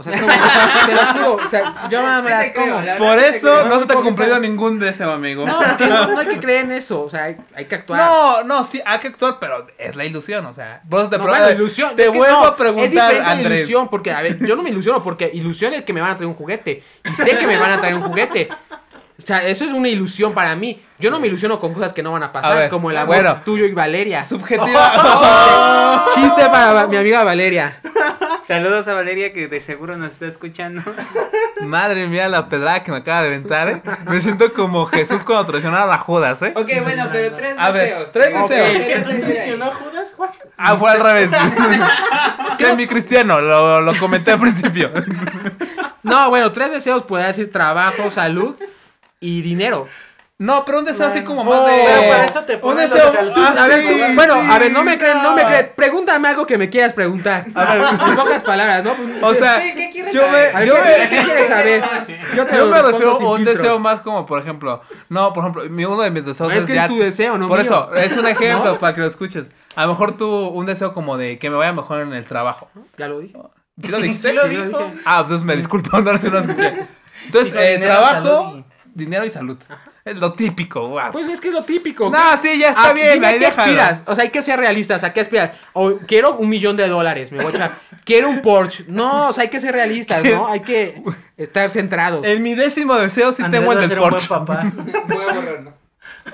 Speaker 2: O sea, es como, (laughs) te lo juro, o sea, yo me las como.
Speaker 3: la-
Speaker 1: Por eso no se te ha cumplido ningún deseo, amigo.
Speaker 2: No, porque no, no hay que (laughs) creer en eso, o sea, hay, hay que actuar.
Speaker 1: No, no, sí, hay que actuar, pero es la ilusión, o sea. Eso te,
Speaker 2: No, bueno, ilusión.
Speaker 1: te
Speaker 2: es que
Speaker 1: vuelvo
Speaker 2: no,
Speaker 1: a preguntar,
Speaker 2: Es
Speaker 1: Andrés.
Speaker 2: ilusión, porque, a ver, yo no me ilusiono porque ilusión es que me van a traer un juguete. Y sé que me van a traer un juguete. O sea, eso es una ilusión para mí. Yo no me ilusiono con cosas que no van a pasar,
Speaker 1: A ver,
Speaker 2: como el amor
Speaker 1: bueno.
Speaker 2: tuyo y Valeria.
Speaker 1: Subjetiva. (laughs)
Speaker 2: Chiste para mi amiga Valeria.
Speaker 3: Saludos a Valeria que de seguro nos está escuchando. (laughs)
Speaker 1: Madre mía, la pedrada que me acaba de aventar, ¿eh? Me siento como Jesús cuando traicionaron a Judas, ¿eh?
Speaker 3: Ok, bueno, pero tres
Speaker 1: A ver,
Speaker 3: deseos.
Speaker 1: tres deseos.
Speaker 4: ¿Jesús traicionó a Judas, Juan?
Speaker 1: Ah, fue al revés. (laughs) Semi cristiano, lo, lo comenté al principio.
Speaker 2: No, bueno, tres deseos podría decir trabajo, salud y dinero.
Speaker 1: No, pero un deseo así como más de.
Speaker 2: pero para
Speaker 4: eso te
Speaker 1: Un
Speaker 4: ponen los
Speaker 1: deseo.
Speaker 4: calzones.
Speaker 1: Ah,
Speaker 2: A ver,
Speaker 1: sí,
Speaker 2: bueno,
Speaker 1: sí,
Speaker 2: a ver, no me creen, no me
Speaker 1: no.
Speaker 2: creen. Pregúntame algo que me quieras preguntar.
Speaker 1: A ver. (laughs)
Speaker 2: En pocas palabras, ¿no?
Speaker 1: O sea,
Speaker 3: Sí, ¿qué quieres
Speaker 1: yo
Speaker 3: saber?
Speaker 1: Yo
Speaker 2: ¿qué,
Speaker 1: me,
Speaker 2: qué quieres saber? Yo te
Speaker 1: yo
Speaker 2: lo
Speaker 1: me refiero
Speaker 2: sin
Speaker 1: a un deseo más como, por ejemplo, no, por ejemplo, mi- uno de mis deseos
Speaker 2: No, es que
Speaker 1: ya-
Speaker 2: es tu deseo, no
Speaker 1: Por
Speaker 2: mío.
Speaker 1: eso, es un (laughs) ejemplo
Speaker 2: ¿No?
Speaker 1: para que lo escuches. A lo mejor tú, un deseo como de que me vaya mejor en el trabajo.
Speaker 2: Ya lo dije.
Speaker 1: ¿Sí lo dijiste? (laughs)
Speaker 4: Sí lo
Speaker 2: Sí, lo
Speaker 4: dijo.
Speaker 2: dije.
Speaker 1: Ah, pues entonces me disculpo, no, no lo escuché. Entonces, eh, trabajo, dinero y salud. Es lo típico, wow.
Speaker 2: Pues es que es lo típico.
Speaker 1: no, sí, ya está
Speaker 2: Ah,
Speaker 1: bien,
Speaker 2: dime
Speaker 1: ahí
Speaker 2: a qué
Speaker 1: déjalo.
Speaker 2: aspiras. O sea, hay que ser realistas. ¿A qué aspiras? O quiero un millón de dólares. Me voy a echar. (laughs) Quiero un Porsche. No, o sea, hay que ser realistas, ¿no? Hay que estar centrados.
Speaker 1: En mi décimo deseo sí
Speaker 4: Andrés
Speaker 1: tengo el del
Speaker 4: ser un buen
Speaker 1: Porsche.
Speaker 4: papá. (laughs)
Speaker 3: Voy a borrarlo.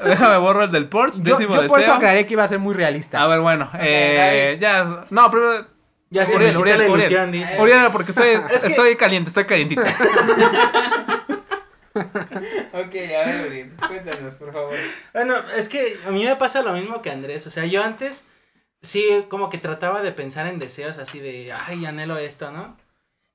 Speaker 1: Déjame borro el del Porsche,
Speaker 2: Yo,
Speaker 1: décimo
Speaker 2: yo por eso
Speaker 1: deseo.
Speaker 2: aclaré que iba a ser muy realista.
Speaker 1: A ver, bueno, eh, ya, no, primero,
Speaker 4: Ya se
Speaker 1: Uriel, Uriel,
Speaker 4: la
Speaker 1: Uriel. Uriel, porque estoy, (laughs)
Speaker 4: Es que-
Speaker 1: estoy caliente, estoy calientito. (laughs)
Speaker 3: Ok, a ver, cuéntanos, por favor.
Speaker 4: Bueno, es que a mí me pasa lo mismo que Andrés. O sea, yo antes sí como que trataba de pensar en deseos así de, ay, anhelo esto, ¿no?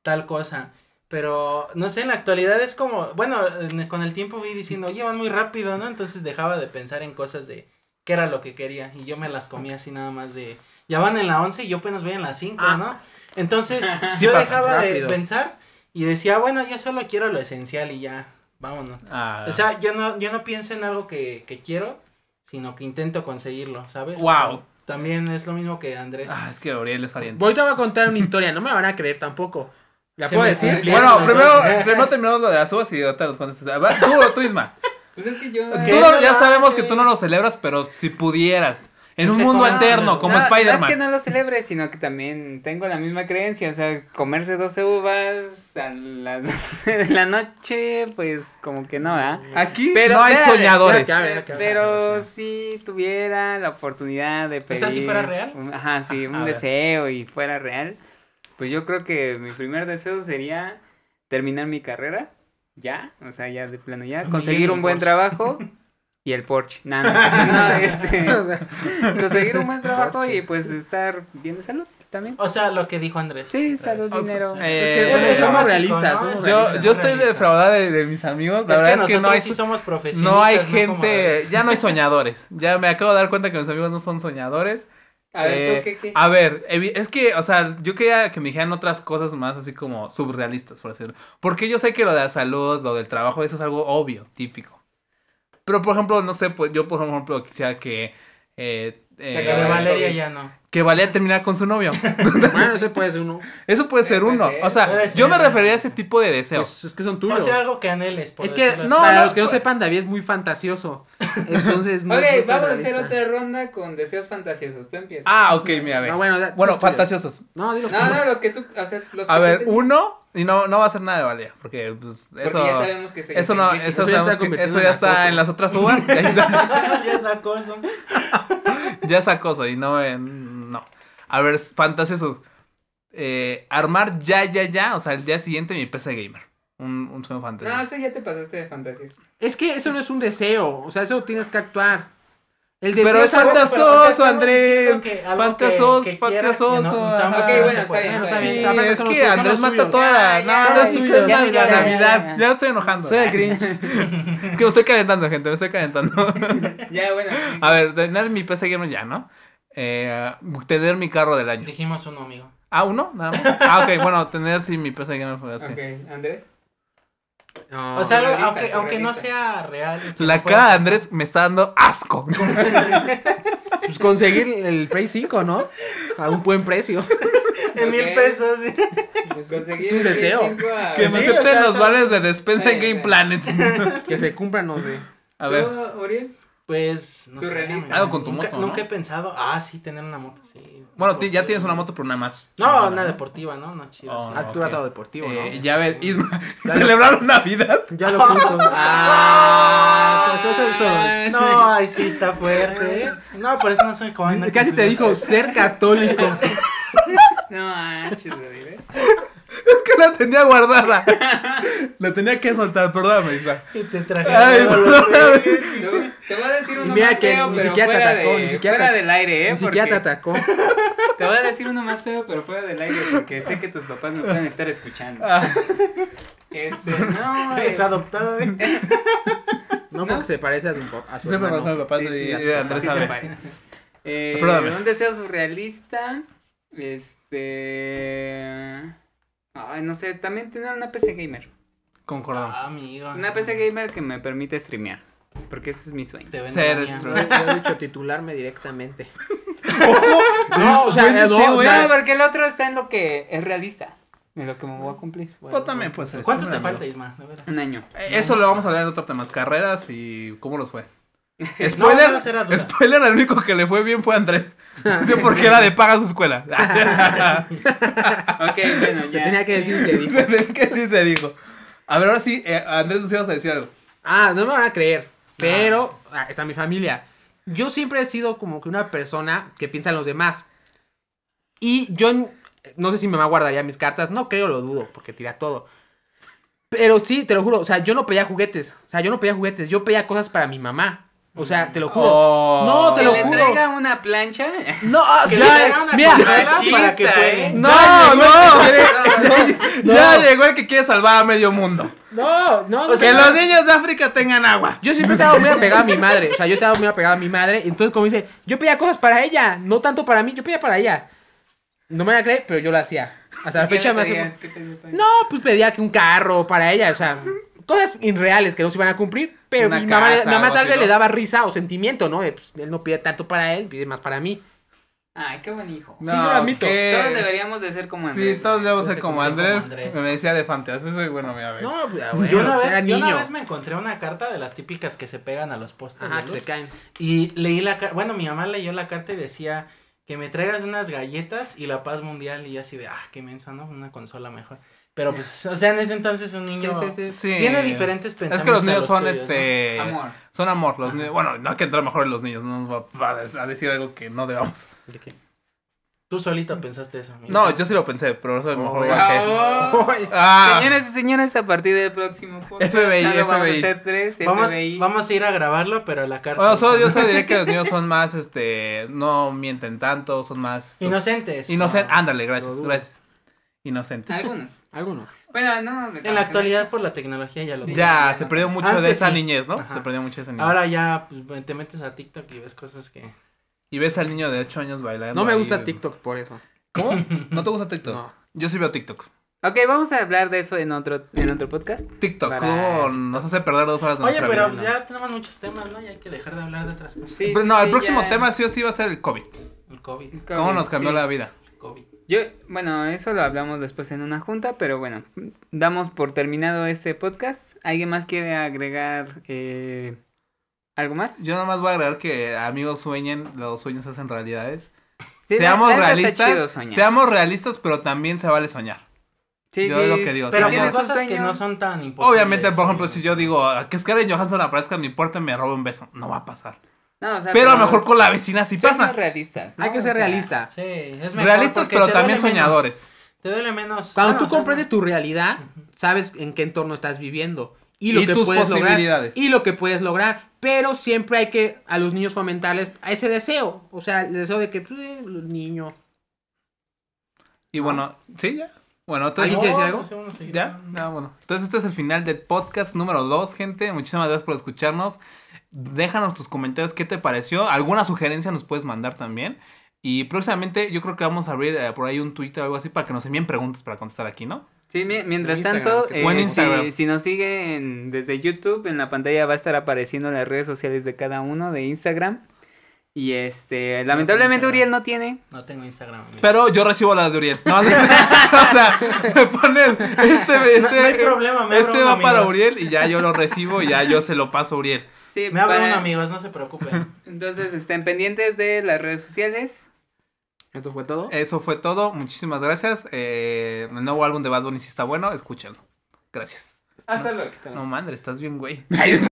Speaker 4: Tal cosa. Pero, no sé, en la actualidad es como, bueno, en- con el tiempo fui diciendo, oye, van muy rápido, ¿no? Entonces dejaba de pensar en cosas de qué era lo que quería. Y yo me las comía así nada más de, ya van en la 11 y yo apenas voy en la 5,
Speaker 2: Ah.
Speaker 4: ¿no? Entonces (laughs) yo dejaba de pensar y decía, bueno, yo solo quiero lo esencial y ya, vámonos.
Speaker 1: Ah,
Speaker 4: O sea, yo no, yo no pienso en algo que, que quiero, sino que intento conseguirlo, ¿sabes? O
Speaker 1: Wow.
Speaker 4: sea, también es lo mismo que Andrés.
Speaker 1: ah, es que Uriel es oriente.
Speaker 2: Ahorita voy a contar una historia. No me van a creer tampoco. ¿La
Speaker 4: Se
Speaker 2: puedo decir?
Speaker 4: cumplió.
Speaker 1: Bueno, primero, primero terminamos lo de las uvas y ahorita los cuentas. A ver, Tú, tú Isma. (laughs)
Speaker 3: Pues es que yo...
Speaker 1: Tú
Speaker 4: ¿Qué
Speaker 1: no-
Speaker 4: no
Speaker 1: ya sabemos que tú no lo celebras, pero si pudieras. En un mundo
Speaker 4: como-
Speaker 1: alterno, como
Speaker 3: No, No es que
Speaker 1: Spider-Man.
Speaker 3: no lo celebre, sino que también tengo la misma creencia. O sea, comerse 12 uvas a las (laughs) 12 de la noche, pues como que no, ¿ah?
Speaker 1: Aquí
Speaker 3: Pero,
Speaker 1: no hay soñadores.
Speaker 3: Pero si tuviera la oportunidad de
Speaker 4: O
Speaker 3: pedir...
Speaker 4: sea, si fuera real.
Speaker 3: un- ajá, sí,
Speaker 1: A
Speaker 3: un deseo y fuera real. Pues yo creo que mi primer deseo sería terminar mi carrera. Ya, o sea, ya de plano ya. Conseguir un buen trabajo. (laughs) Y el Porsche. Nada, no, (laughs) este,
Speaker 2: O sea,
Speaker 3: conseguir un buen trabajo y pues estar bien de salud.
Speaker 5: también.
Speaker 4: O sea, lo que dijo Andrés.
Speaker 5: Sí, salud, dinero.
Speaker 1: eh,
Speaker 2: Es que
Speaker 1: Eh,
Speaker 2: somos, realistas.
Speaker 4: ¿no?
Speaker 2: somos
Speaker 4: Yo-
Speaker 1: Yo,
Speaker 2: realistas.
Speaker 1: yo estoy defraudada de, de mis amigos. La
Speaker 4: es que
Speaker 1: verdad es que no hay,
Speaker 4: sí somos profesionistas.
Speaker 1: no hay
Speaker 4: como-
Speaker 1: gente, ya no hay soñadores. Ya me acabo de dar cuenta que mis amigos no son soñadores.
Speaker 3: A ver,
Speaker 1: Eh,
Speaker 3: ¿tú qué, qué?
Speaker 1: A ver, es que, o sea, yo quería que me dijeran otras cosas más así como subrealistas, por decirlo. Porque yo sé que lo de la salud, lo del trabajo, eso es algo obvio, típico. Pero, por ejemplo, no sé, pues yo, por ejemplo, quisiera que... eh, eh,
Speaker 3: Se
Speaker 4: Que de Valeria ya no.
Speaker 1: que Valeria terminara con su novio. (laughs)
Speaker 2: Bueno, ese puede ser uno.
Speaker 1: Eso puede ser
Speaker 3: Puede
Speaker 1: uno.
Speaker 3: ser,
Speaker 1: O sea, yo me refería a ese tipo de deseos.
Speaker 2: Pues es que son
Speaker 4: O
Speaker 2: tuyos.
Speaker 4: sea, algo que anheles. por
Speaker 2: es que,
Speaker 1: no,
Speaker 2: para
Speaker 1: no,
Speaker 2: los que no
Speaker 1: pues-
Speaker 2: sepan, David es muy fantasioso. Entonces, no
Speaker 3: Ok, vamos a hacer otra ronda con deseos fantasiosos. Tú empiezas.
Speaker 1: Ah, ok, mira, a ver.
Speaker 2: No, bueno, da-
Speaker 1: bueno, fantasiosos.
Speaker 2: No, dilos
Speaker 3: no, no, los que tú. O sea, los
Speaker 1: A
Speaker 3: que
Speaker 1: ver, uno, y no, no va a ser nada de Valeria, porque pues,
Speaker 3: Porque
Speaker 1: eso...
Speaker 3: ya sabemos que soy
Speaker 1: Eso no, eso,
Speaker 2: Eso ya está
Speaker 1: que- eso ya
Speaker 2: en
Speaker 1: está
Speaker 2: acoso.
Speaker 1: en las otras uvas. (laughs) ya, está-
Speaker 4: eso. (laughs)
Speaker 1: ya es acoso y no en. No. A ver, fantasiosos. Eh, armar ya, ya, ya. O sea, el día siguiente mi PC gamer. Un, un sueño
Speaker 3: No,
Speaker 1: fantasía.
Speaker 3: eso ya te pasaste de fantasías.
Speaker 2: Es que eso no es un deseo. O sea, eso tienes que actuar. El deseo
Speaker 1: Pero es
Speaker 2: algo-
Speaker 1: fantasioso,
Speaker 4: pero, o sea, estamos
Speaker 1: Andrés. ajá.
Speaker 4: sabemos
Speaker 3: Ok, bueno, está bien, está
Speaker 2: bien,
Speaker 1: es que Andrés mata toda la.
Speaker 3: Ya,
Speaker 1: No, Andrés sí
Speaker 2: ya,
Speaker 1: Navidad,
Speaker 2: ya, ya,
Speaker 1: Navidad.
Speaker 3: ya.
Speaker 1: Ya me estoy enojando.
Speaker 2: Soy el Grinch. (laughs)
Speaker 1: Es que me estoy calentando, gente. Me estoy calentando. (laughs)
Speaker 3: Ya, bueno.
Speaker 1: A ver, tener mi PC gamer ya, ¿no? Eh, tener mi carro del año.
Speaker 4: Dijimos uno, amigo.
Speaker 1: Ah, uno, nada más. Ah, ok, bueno, tener sí mi PC gamer fue así.
Speaker 3: Ok, Andrés.
Speaker 2: No,
Speaker 4: O sea, aunque, aunque no sea real.
Speaker 1: La cara de. Andrés me está dando asco. (laughs)
Speaker 2: pues conseguir el Play 5, ¿no? A un buen precio.
Speaker 4: En mil pesos. sí.
Speaker 3: Pues conseguir
Speaker 2: Es un deseo.
Speaker 3: 5 a-
Speaker 1: Que me
Speaker 4: Sí, o
Speaker 1: acepten
Speaker 4: sea,
Speaker 1: los
Speaker 4: son-
Speaker 1: vales de despensa en Game
Speaker 3: sí.
Speaker 1: Planet.
Speaker 2: Que se cumplan, no sé.
Speaker 1: A ver.
Speaker 3: ¿Tú, Uriel?
Speaker 4: Pues, no sé.
Speaker 1: Algo con tu
Speaker 4: nunca,
Speaker 1: moto, ¿no?
Speaker 4: Nunca he pensado. Ah, sí, tener una moto, sí.
Speaker 1: Bueno, ya tienes una moto, pero nada más.
Speaker 4: No, una deportiva, ¿no? No, chido.
Speaker 1: Oh,
Speaker 4: sí.
Speaker 2: Ah, tú vas
Speaker 1: ok.
Speaker 2: a lo deportivo,
Speaker 1: Eh,
Speaker 2: ¿no?
Speaker 1: ya ves, Isma, (laughs) celebraron Navidad.
Speaker 2: Ya lo junto. (laughs) Ah, eso, eso.
Speaker 4: No, ay, sí, está fuerte. ¿eh? No, por eso no soy como. anda
Speaker 2: Casi te dijo ser católico. (laughs)
Speaker 3: No manches, David, ¿eh?
Speaker 1: Es que la tenía guardada. La tenía que soltar, perdóname.
Speaker 4: Y te traje.
Speaker 1: Ay,
Speaker 4: a
Speaker 1: perdóname.
Speaker 3: Te- Te voy a decir uno
Speaker 2: mira
Speaker 3: más
Speaker 2: que
Speaker 3: feo,
Speaker 2: ni
Speaker 3: pero
Speaker 2: siquiera te
Speaker 3: fuera,
Speaker 2: atacó,
Speaker 3: de,
Speaker 2: ni siquiera
Speaker 3: fuera
Speaker 2: te-
Speaker 3: del aire, ¿eh?
Speaker 2: Ni siquiera te
Speaker 3: Porque
Speaker 2: atacó. (laughs)
Speaker 3: te voy a decir uno más feo, pero fuera del aire, porque sé que tus papás me pueden estar escuchando.
Speaker 1: Ah,
Speaker 3: Este, no, eh,
Speaker 4: Es adoptado. ¿eh? (laughs)
Speaker 2: No, porque se parece a su, a su
Speaker 1: Siempre
Speaker 2: hermano.
Speaker 1: pasó a mi papá
Speaker 3: Sí, sí,
Speaker 1: y
Speaker 3: sí,
Speaker 1: Andrés
Speaker 3: se
Speaker 1: sabe.
Speaker 3: parece. (laughs) Eh,
Speaker 1: Perdóname.
Speaker 3: un deseo surrealista. Este. Ay, no sé, también tener una PC gamer.
Speaker 1: Concordamos.
Speaker 4: Ah.
Speaker 3: Una PC gamer que me permite streamear. Porque ese es mi sueño.
Speaker 4: Te
Speaker 1: Ser estro-
Speaker 2: Yo, he dicho titularme directamente. (laughs) No, o sea, no,
Speaker 3: porque el otro está en lo que es realista. En lo que me voy a cumplir.
Speaker 1: Pues también puede ser.
Speaker 4: ¿Cuánto te
Speaker 1: amigo.
Speaker 4: falta, Isma?
Speaker 3: Un año.
Speaker 1: Eh, Eso lo vamos a hablar en otro tema, carreras y cómo los fue. (laughs) Spoiler,
Speaker 4: no
Speaker 1: spoiler, el único que le fue bien fue Andrés. (laughs) Sí, porque era de paga su escuela.
Speaker 3: Ok, bueno,
Speaker 2: Se
Speaker 3: ya.
Speaker 2: tenía que decir que dijo.
Speaker 1: que sí se dijo. A ver, ahora sí, eh, Andrés, nos ibas a decir algo.
Speaker 2: Ah, no me van a creer. Pero, ah, está mi familia. Yo siempre he sido como que una persona que piensa en los demás. Y yo, no sé si mi mamá guardaría mis cartas. No creo, lo dudo, porque tira todo. Pero sí, te lo juro. O sea, yo no pedía juguetes. O sea, yo no pedía juguetes. Yo pedía cosas para mi mamá. O sea, te lo juro.
Speaker 1: Oh.
Speaker 2: No, te lo
Speaker 3: le
Speaker 2: juro.
Speaker 3: traiga una plancha.
Speaker 2: No,
Speaker 4: Que
Speaker 2: ya,
Speaker 4: le una
Speaker 2: mira.
Speaker 4: para que.
Speaker 3: ¿eh?
Speaker 1: No,
Speaker 2: No, (laughs)
Speaker 1: no,
Speaker 2: no.
Speaker 1: Ya llegó el que quiere salvar a medio mundo.
Speaker 2: No, no, no.
Speaker 1: que los niños de África tengan agua.
Speaker 2: Yo siempre estaba muy apegado a mi madre. O sea, yo estaba muy apegado a mi madre. Entonces, como dice, yo pedía cosas para ella. No tanto para mí, yo pedía para ella. No me la cree, pero yo lo hacía. Hasta la
Speaker 3: ¿Qué
Speaker 2: fecha me hace. No, pues pedía que un carro para ella. O sea, cosas irreales que no se iban a cumplir. Pero
Speaker 1: Una
Speaker 2: mi mamá,
Speaker 1: casa,
Speaker 2: mi mamá
Speaker 1: algo
Speaker 2: tal vez
Speaker 1: ¿no?
Speaker 2: le daba risa o sentimiento, ¿no? De, pues, él no pide tanto para él, pide más para mí.
Speaker 3: Ay, qué buen hijo.
Speaker 2: Sí, yo lo admito.
Speaker 1: ¿qué?
Speaker 3: Todos deberíamos de ser como Andrés.
Speaker 1: Sí, todos debemos ser como Andrés.
Speaker 4: como Andrés.
Speaker 1: Me decía de fantasía, bueno, mira, a ver.
Speaker 2: No, pues, ah, bueno,
Speaker 4: Yo una, vez, yo una vez me encontré una carta de las típicas que se pegan a los postes
Speaker 2: Ajá,
Speaker 4: de
Speaker 2: que se caen.
Speaker 4: Y leí la carta, bueno, mi mamá leyó la carta y decía que me traigas unas galletas y la paz mundial y así de, ah, qué mensa, ¿no? Una consola mejor. Pero pues, o sea, en ese entonces un niño
Speaker 2: sí, sí.
Speaker 1: Sí.
Speaker 4: tiene diferentes pensamientos.
Speaker 1: Es que los niños son
Speaker 4: tuyos, ¿no?
Speaker 1: este.
Speaker 3: Amor.
Speaker 1: Son amor. Los niños- bueno, no hay que entrar mejor en los niños. No nos va, a decir algo que no debamos.
Speaker 2: ¿De qué?
Speaker 4: Tú solito pensaste eso. amigo.
Speaker 1: No, yo sí lo pensé, pero eso es mejor
Speaker 2: Oh,
Speaker 1: igual que-
Speaker 3: Bravo.
Speaker 1: Ah,
Speaker 3: Señoras y señores, a partir del próximo podcast,
Speaker 1: FBI,
Speaker 3: lo vamos a
Speaker 1: FBI.
Speaker 3: hacer tres,
Speaker 4: Vamos,
Speaker 3: FBI.
Speaker 4: vamos a ir a grabarlo, pero a la cárcel.
Speaker 1: Bueno, solo, yo solo diré que los niños son más, este, no mienten tanto, son más...
Speaker 4: Inocentes.
Speaker 1: Inocentes.
Speaker 4: No.
Speaker 1: Ándale, gracias, gracias. Inocentes.
Speaker 3: Algunos.
Speaker 2: Algunos.
Speaker 3: Bueno, no, no.
Speaker 4: En la actualidad, por la tecnología, ya lo
Speaker 3: Sí.
Speaker 1: Ya,
Speaker 3: ya
Speaker 1: se
Speaker 3: no.
Speaker 1: perdió mucho de
Speaker 4: Antes
Speaker 1: esa
Speaker 4: sí.
Speaker 1: niñez, ¿no?
Speaker 4: Ajá.
Speaker 1: Se perdió mucho de esa niñez.
Speaker 4: Ahora ya pues, te metes a TikTok y ves cosas que.
Speaker 1: Y ves al niño de 8 años bailando.
Speaker 2: No me
Speaker 1: ahí.
Speaker 2: gusta TikTok por eso.
Speaker 1: ¿Cómo? (laughs) ¿No te gusta TikTok?
Speaker 2: No.
Speaker 1: Yo sí veo TikTok.
Speaker 3: Ok, vamos a hablar de eso en otro, en otro podcast.
Speaker 1: TikTok,
Speaker 3: Para-
Speaker 1: ¿cómo nos hace perder dos horas de
Speaker 4: Oye,
Speaker 1: nuestra
Speaker 4: pero
Speaker 1: vida?
Speaker 4: ya tenemos muchos temas, ¿no? Y hay que dejar de hablar de otras cosas.
Speaker 3: Sí,
Speaker 1: Pero
Speaker 3: sí,
Speaker 1: no, el próximo
Speaker 3: ya.
Speaker 1: tema sí o sí va a ser el COVID.
Speaker 4: El COVID.
Speaker 1: ¿Cómo nos cambió
Speaker 3: Sí.
Speaker 1: la vida?
Speaker 4: El COVID.
Speaker 3: Yo, bueno, eso lo hablamos después en una junta, pero bueno, damos por terminado este podcast. ¿Alguien más quiere agregar eh, algo más?
Speaker 1: Yo nomás voy a agregar que amigos sueñen, los sueños hacen realidades.
Speaker 3: Sí,
Speaker 1: seamos realistas, seamos realistas, pero también se vale soñar.
Speaker 3: Sí,
Speaker 1: yo es lo que digo,
Speaker 4: Pero
Speaker 3: un
Speaker 4: cosas que no son tan imposibles.
Speaker 1: Obviamente, por ejemplo,
Speaker 4: sí.
Speaker 1: si yo digo "Ah, que Scarlett Johansson aparezca en mi puerta y me robe un beso, no va a pasar.
Speaker 3: No, o sea,
Speaker 1: Pero a lo mejor con la vecina sí pasa.
Speaker 3: realistas. ¿no?
Speaker 2: Hay que ser
Speaker 3: sea,
Speaker 2: realista.
Speaker 4: Sí, es mejor
Speaker 1: Realistas, pero también
Speaker 4: menos.
Speaker 1: soñadores.
Speaker 4: Te duele menos.
Speaker 2: Cuando
Speaker 4: Bueno,
Speaker 2: tú
Speaker 4: o sea,
Speaker 2: comprendes
Speaker 4: no.
Speaker 2: tu realidad, sabes en qué entorno estás viviendo. Y
Speaker 1: Y
Speaker 2: lo que
Speaker 1: tus
Speaker 2: puedes
Speaker 1: posibilidades.
Speaker 2: lograr. Y lo que puedes lograr. Pero siempre hay que a los niños fomentarles a ese deseo. O sea, el deseo de que, pues, eh, el niño.
Speaker 1: Y bueno, sí, ya. Bueno, entonces...
Speaker 2: ¿Alguien quiere decir algo?
Speaker 1: ¿Ya? Ah, bueno. Entonces este es el final del podcast número 2, gente. Muchísimas gracias por escucharnos. Déjanos tus comentarios qué te pareció. Alguna sugerencia nos puedes mandar también. Y próximamente yo creo que vamos a abrir eh, por ahí un Twitter o algo así para que nos envíen preguntas para contestar aquí, ¿no?
Speaker 3: Sí, mi- mientras
Speaker 2: En
Speaker 3: tanto, eh,
Speaker 1: Buen
Speaker 3: si-
Speaker 1: Instagram.
Speaker 3: Si, nos siguen desde YouTube, en la pantalla va a estar apareciendo las redes sociales de cada uno de Instagram. Y este, lamentablemente. Uriel no tiene.
Speaker 4: No tengo Instagram. amigo.
Speaker 1: Pero yo recibo las de Uriel. No, (laughs) o sea, me pones este, este,
Speaker 4: No- no hay problema, me
Speaker 1: este va para. Uriel y ya yo lo recibo y ya yo se lo paso a Uriel.
Speaker 3: Sí,
Speaker 4: Me
Speaker 3: para-
Speaker 4: un, amigos, no se preocupen. (laughs)
Speaker 3: Entonces estén pendientes de las redes sociales.
Speaker 2: Esto fue todo.
Speaker 1: Eso fue todo. Muchísimas gracias. Eh, el nuevo álbum de Bad Bunny sí está bueno. Escúchenlo. Gracias.
Speaker 3: Hasta luego.
Speaker 1: No, madre, estás bien, güey. (laughs)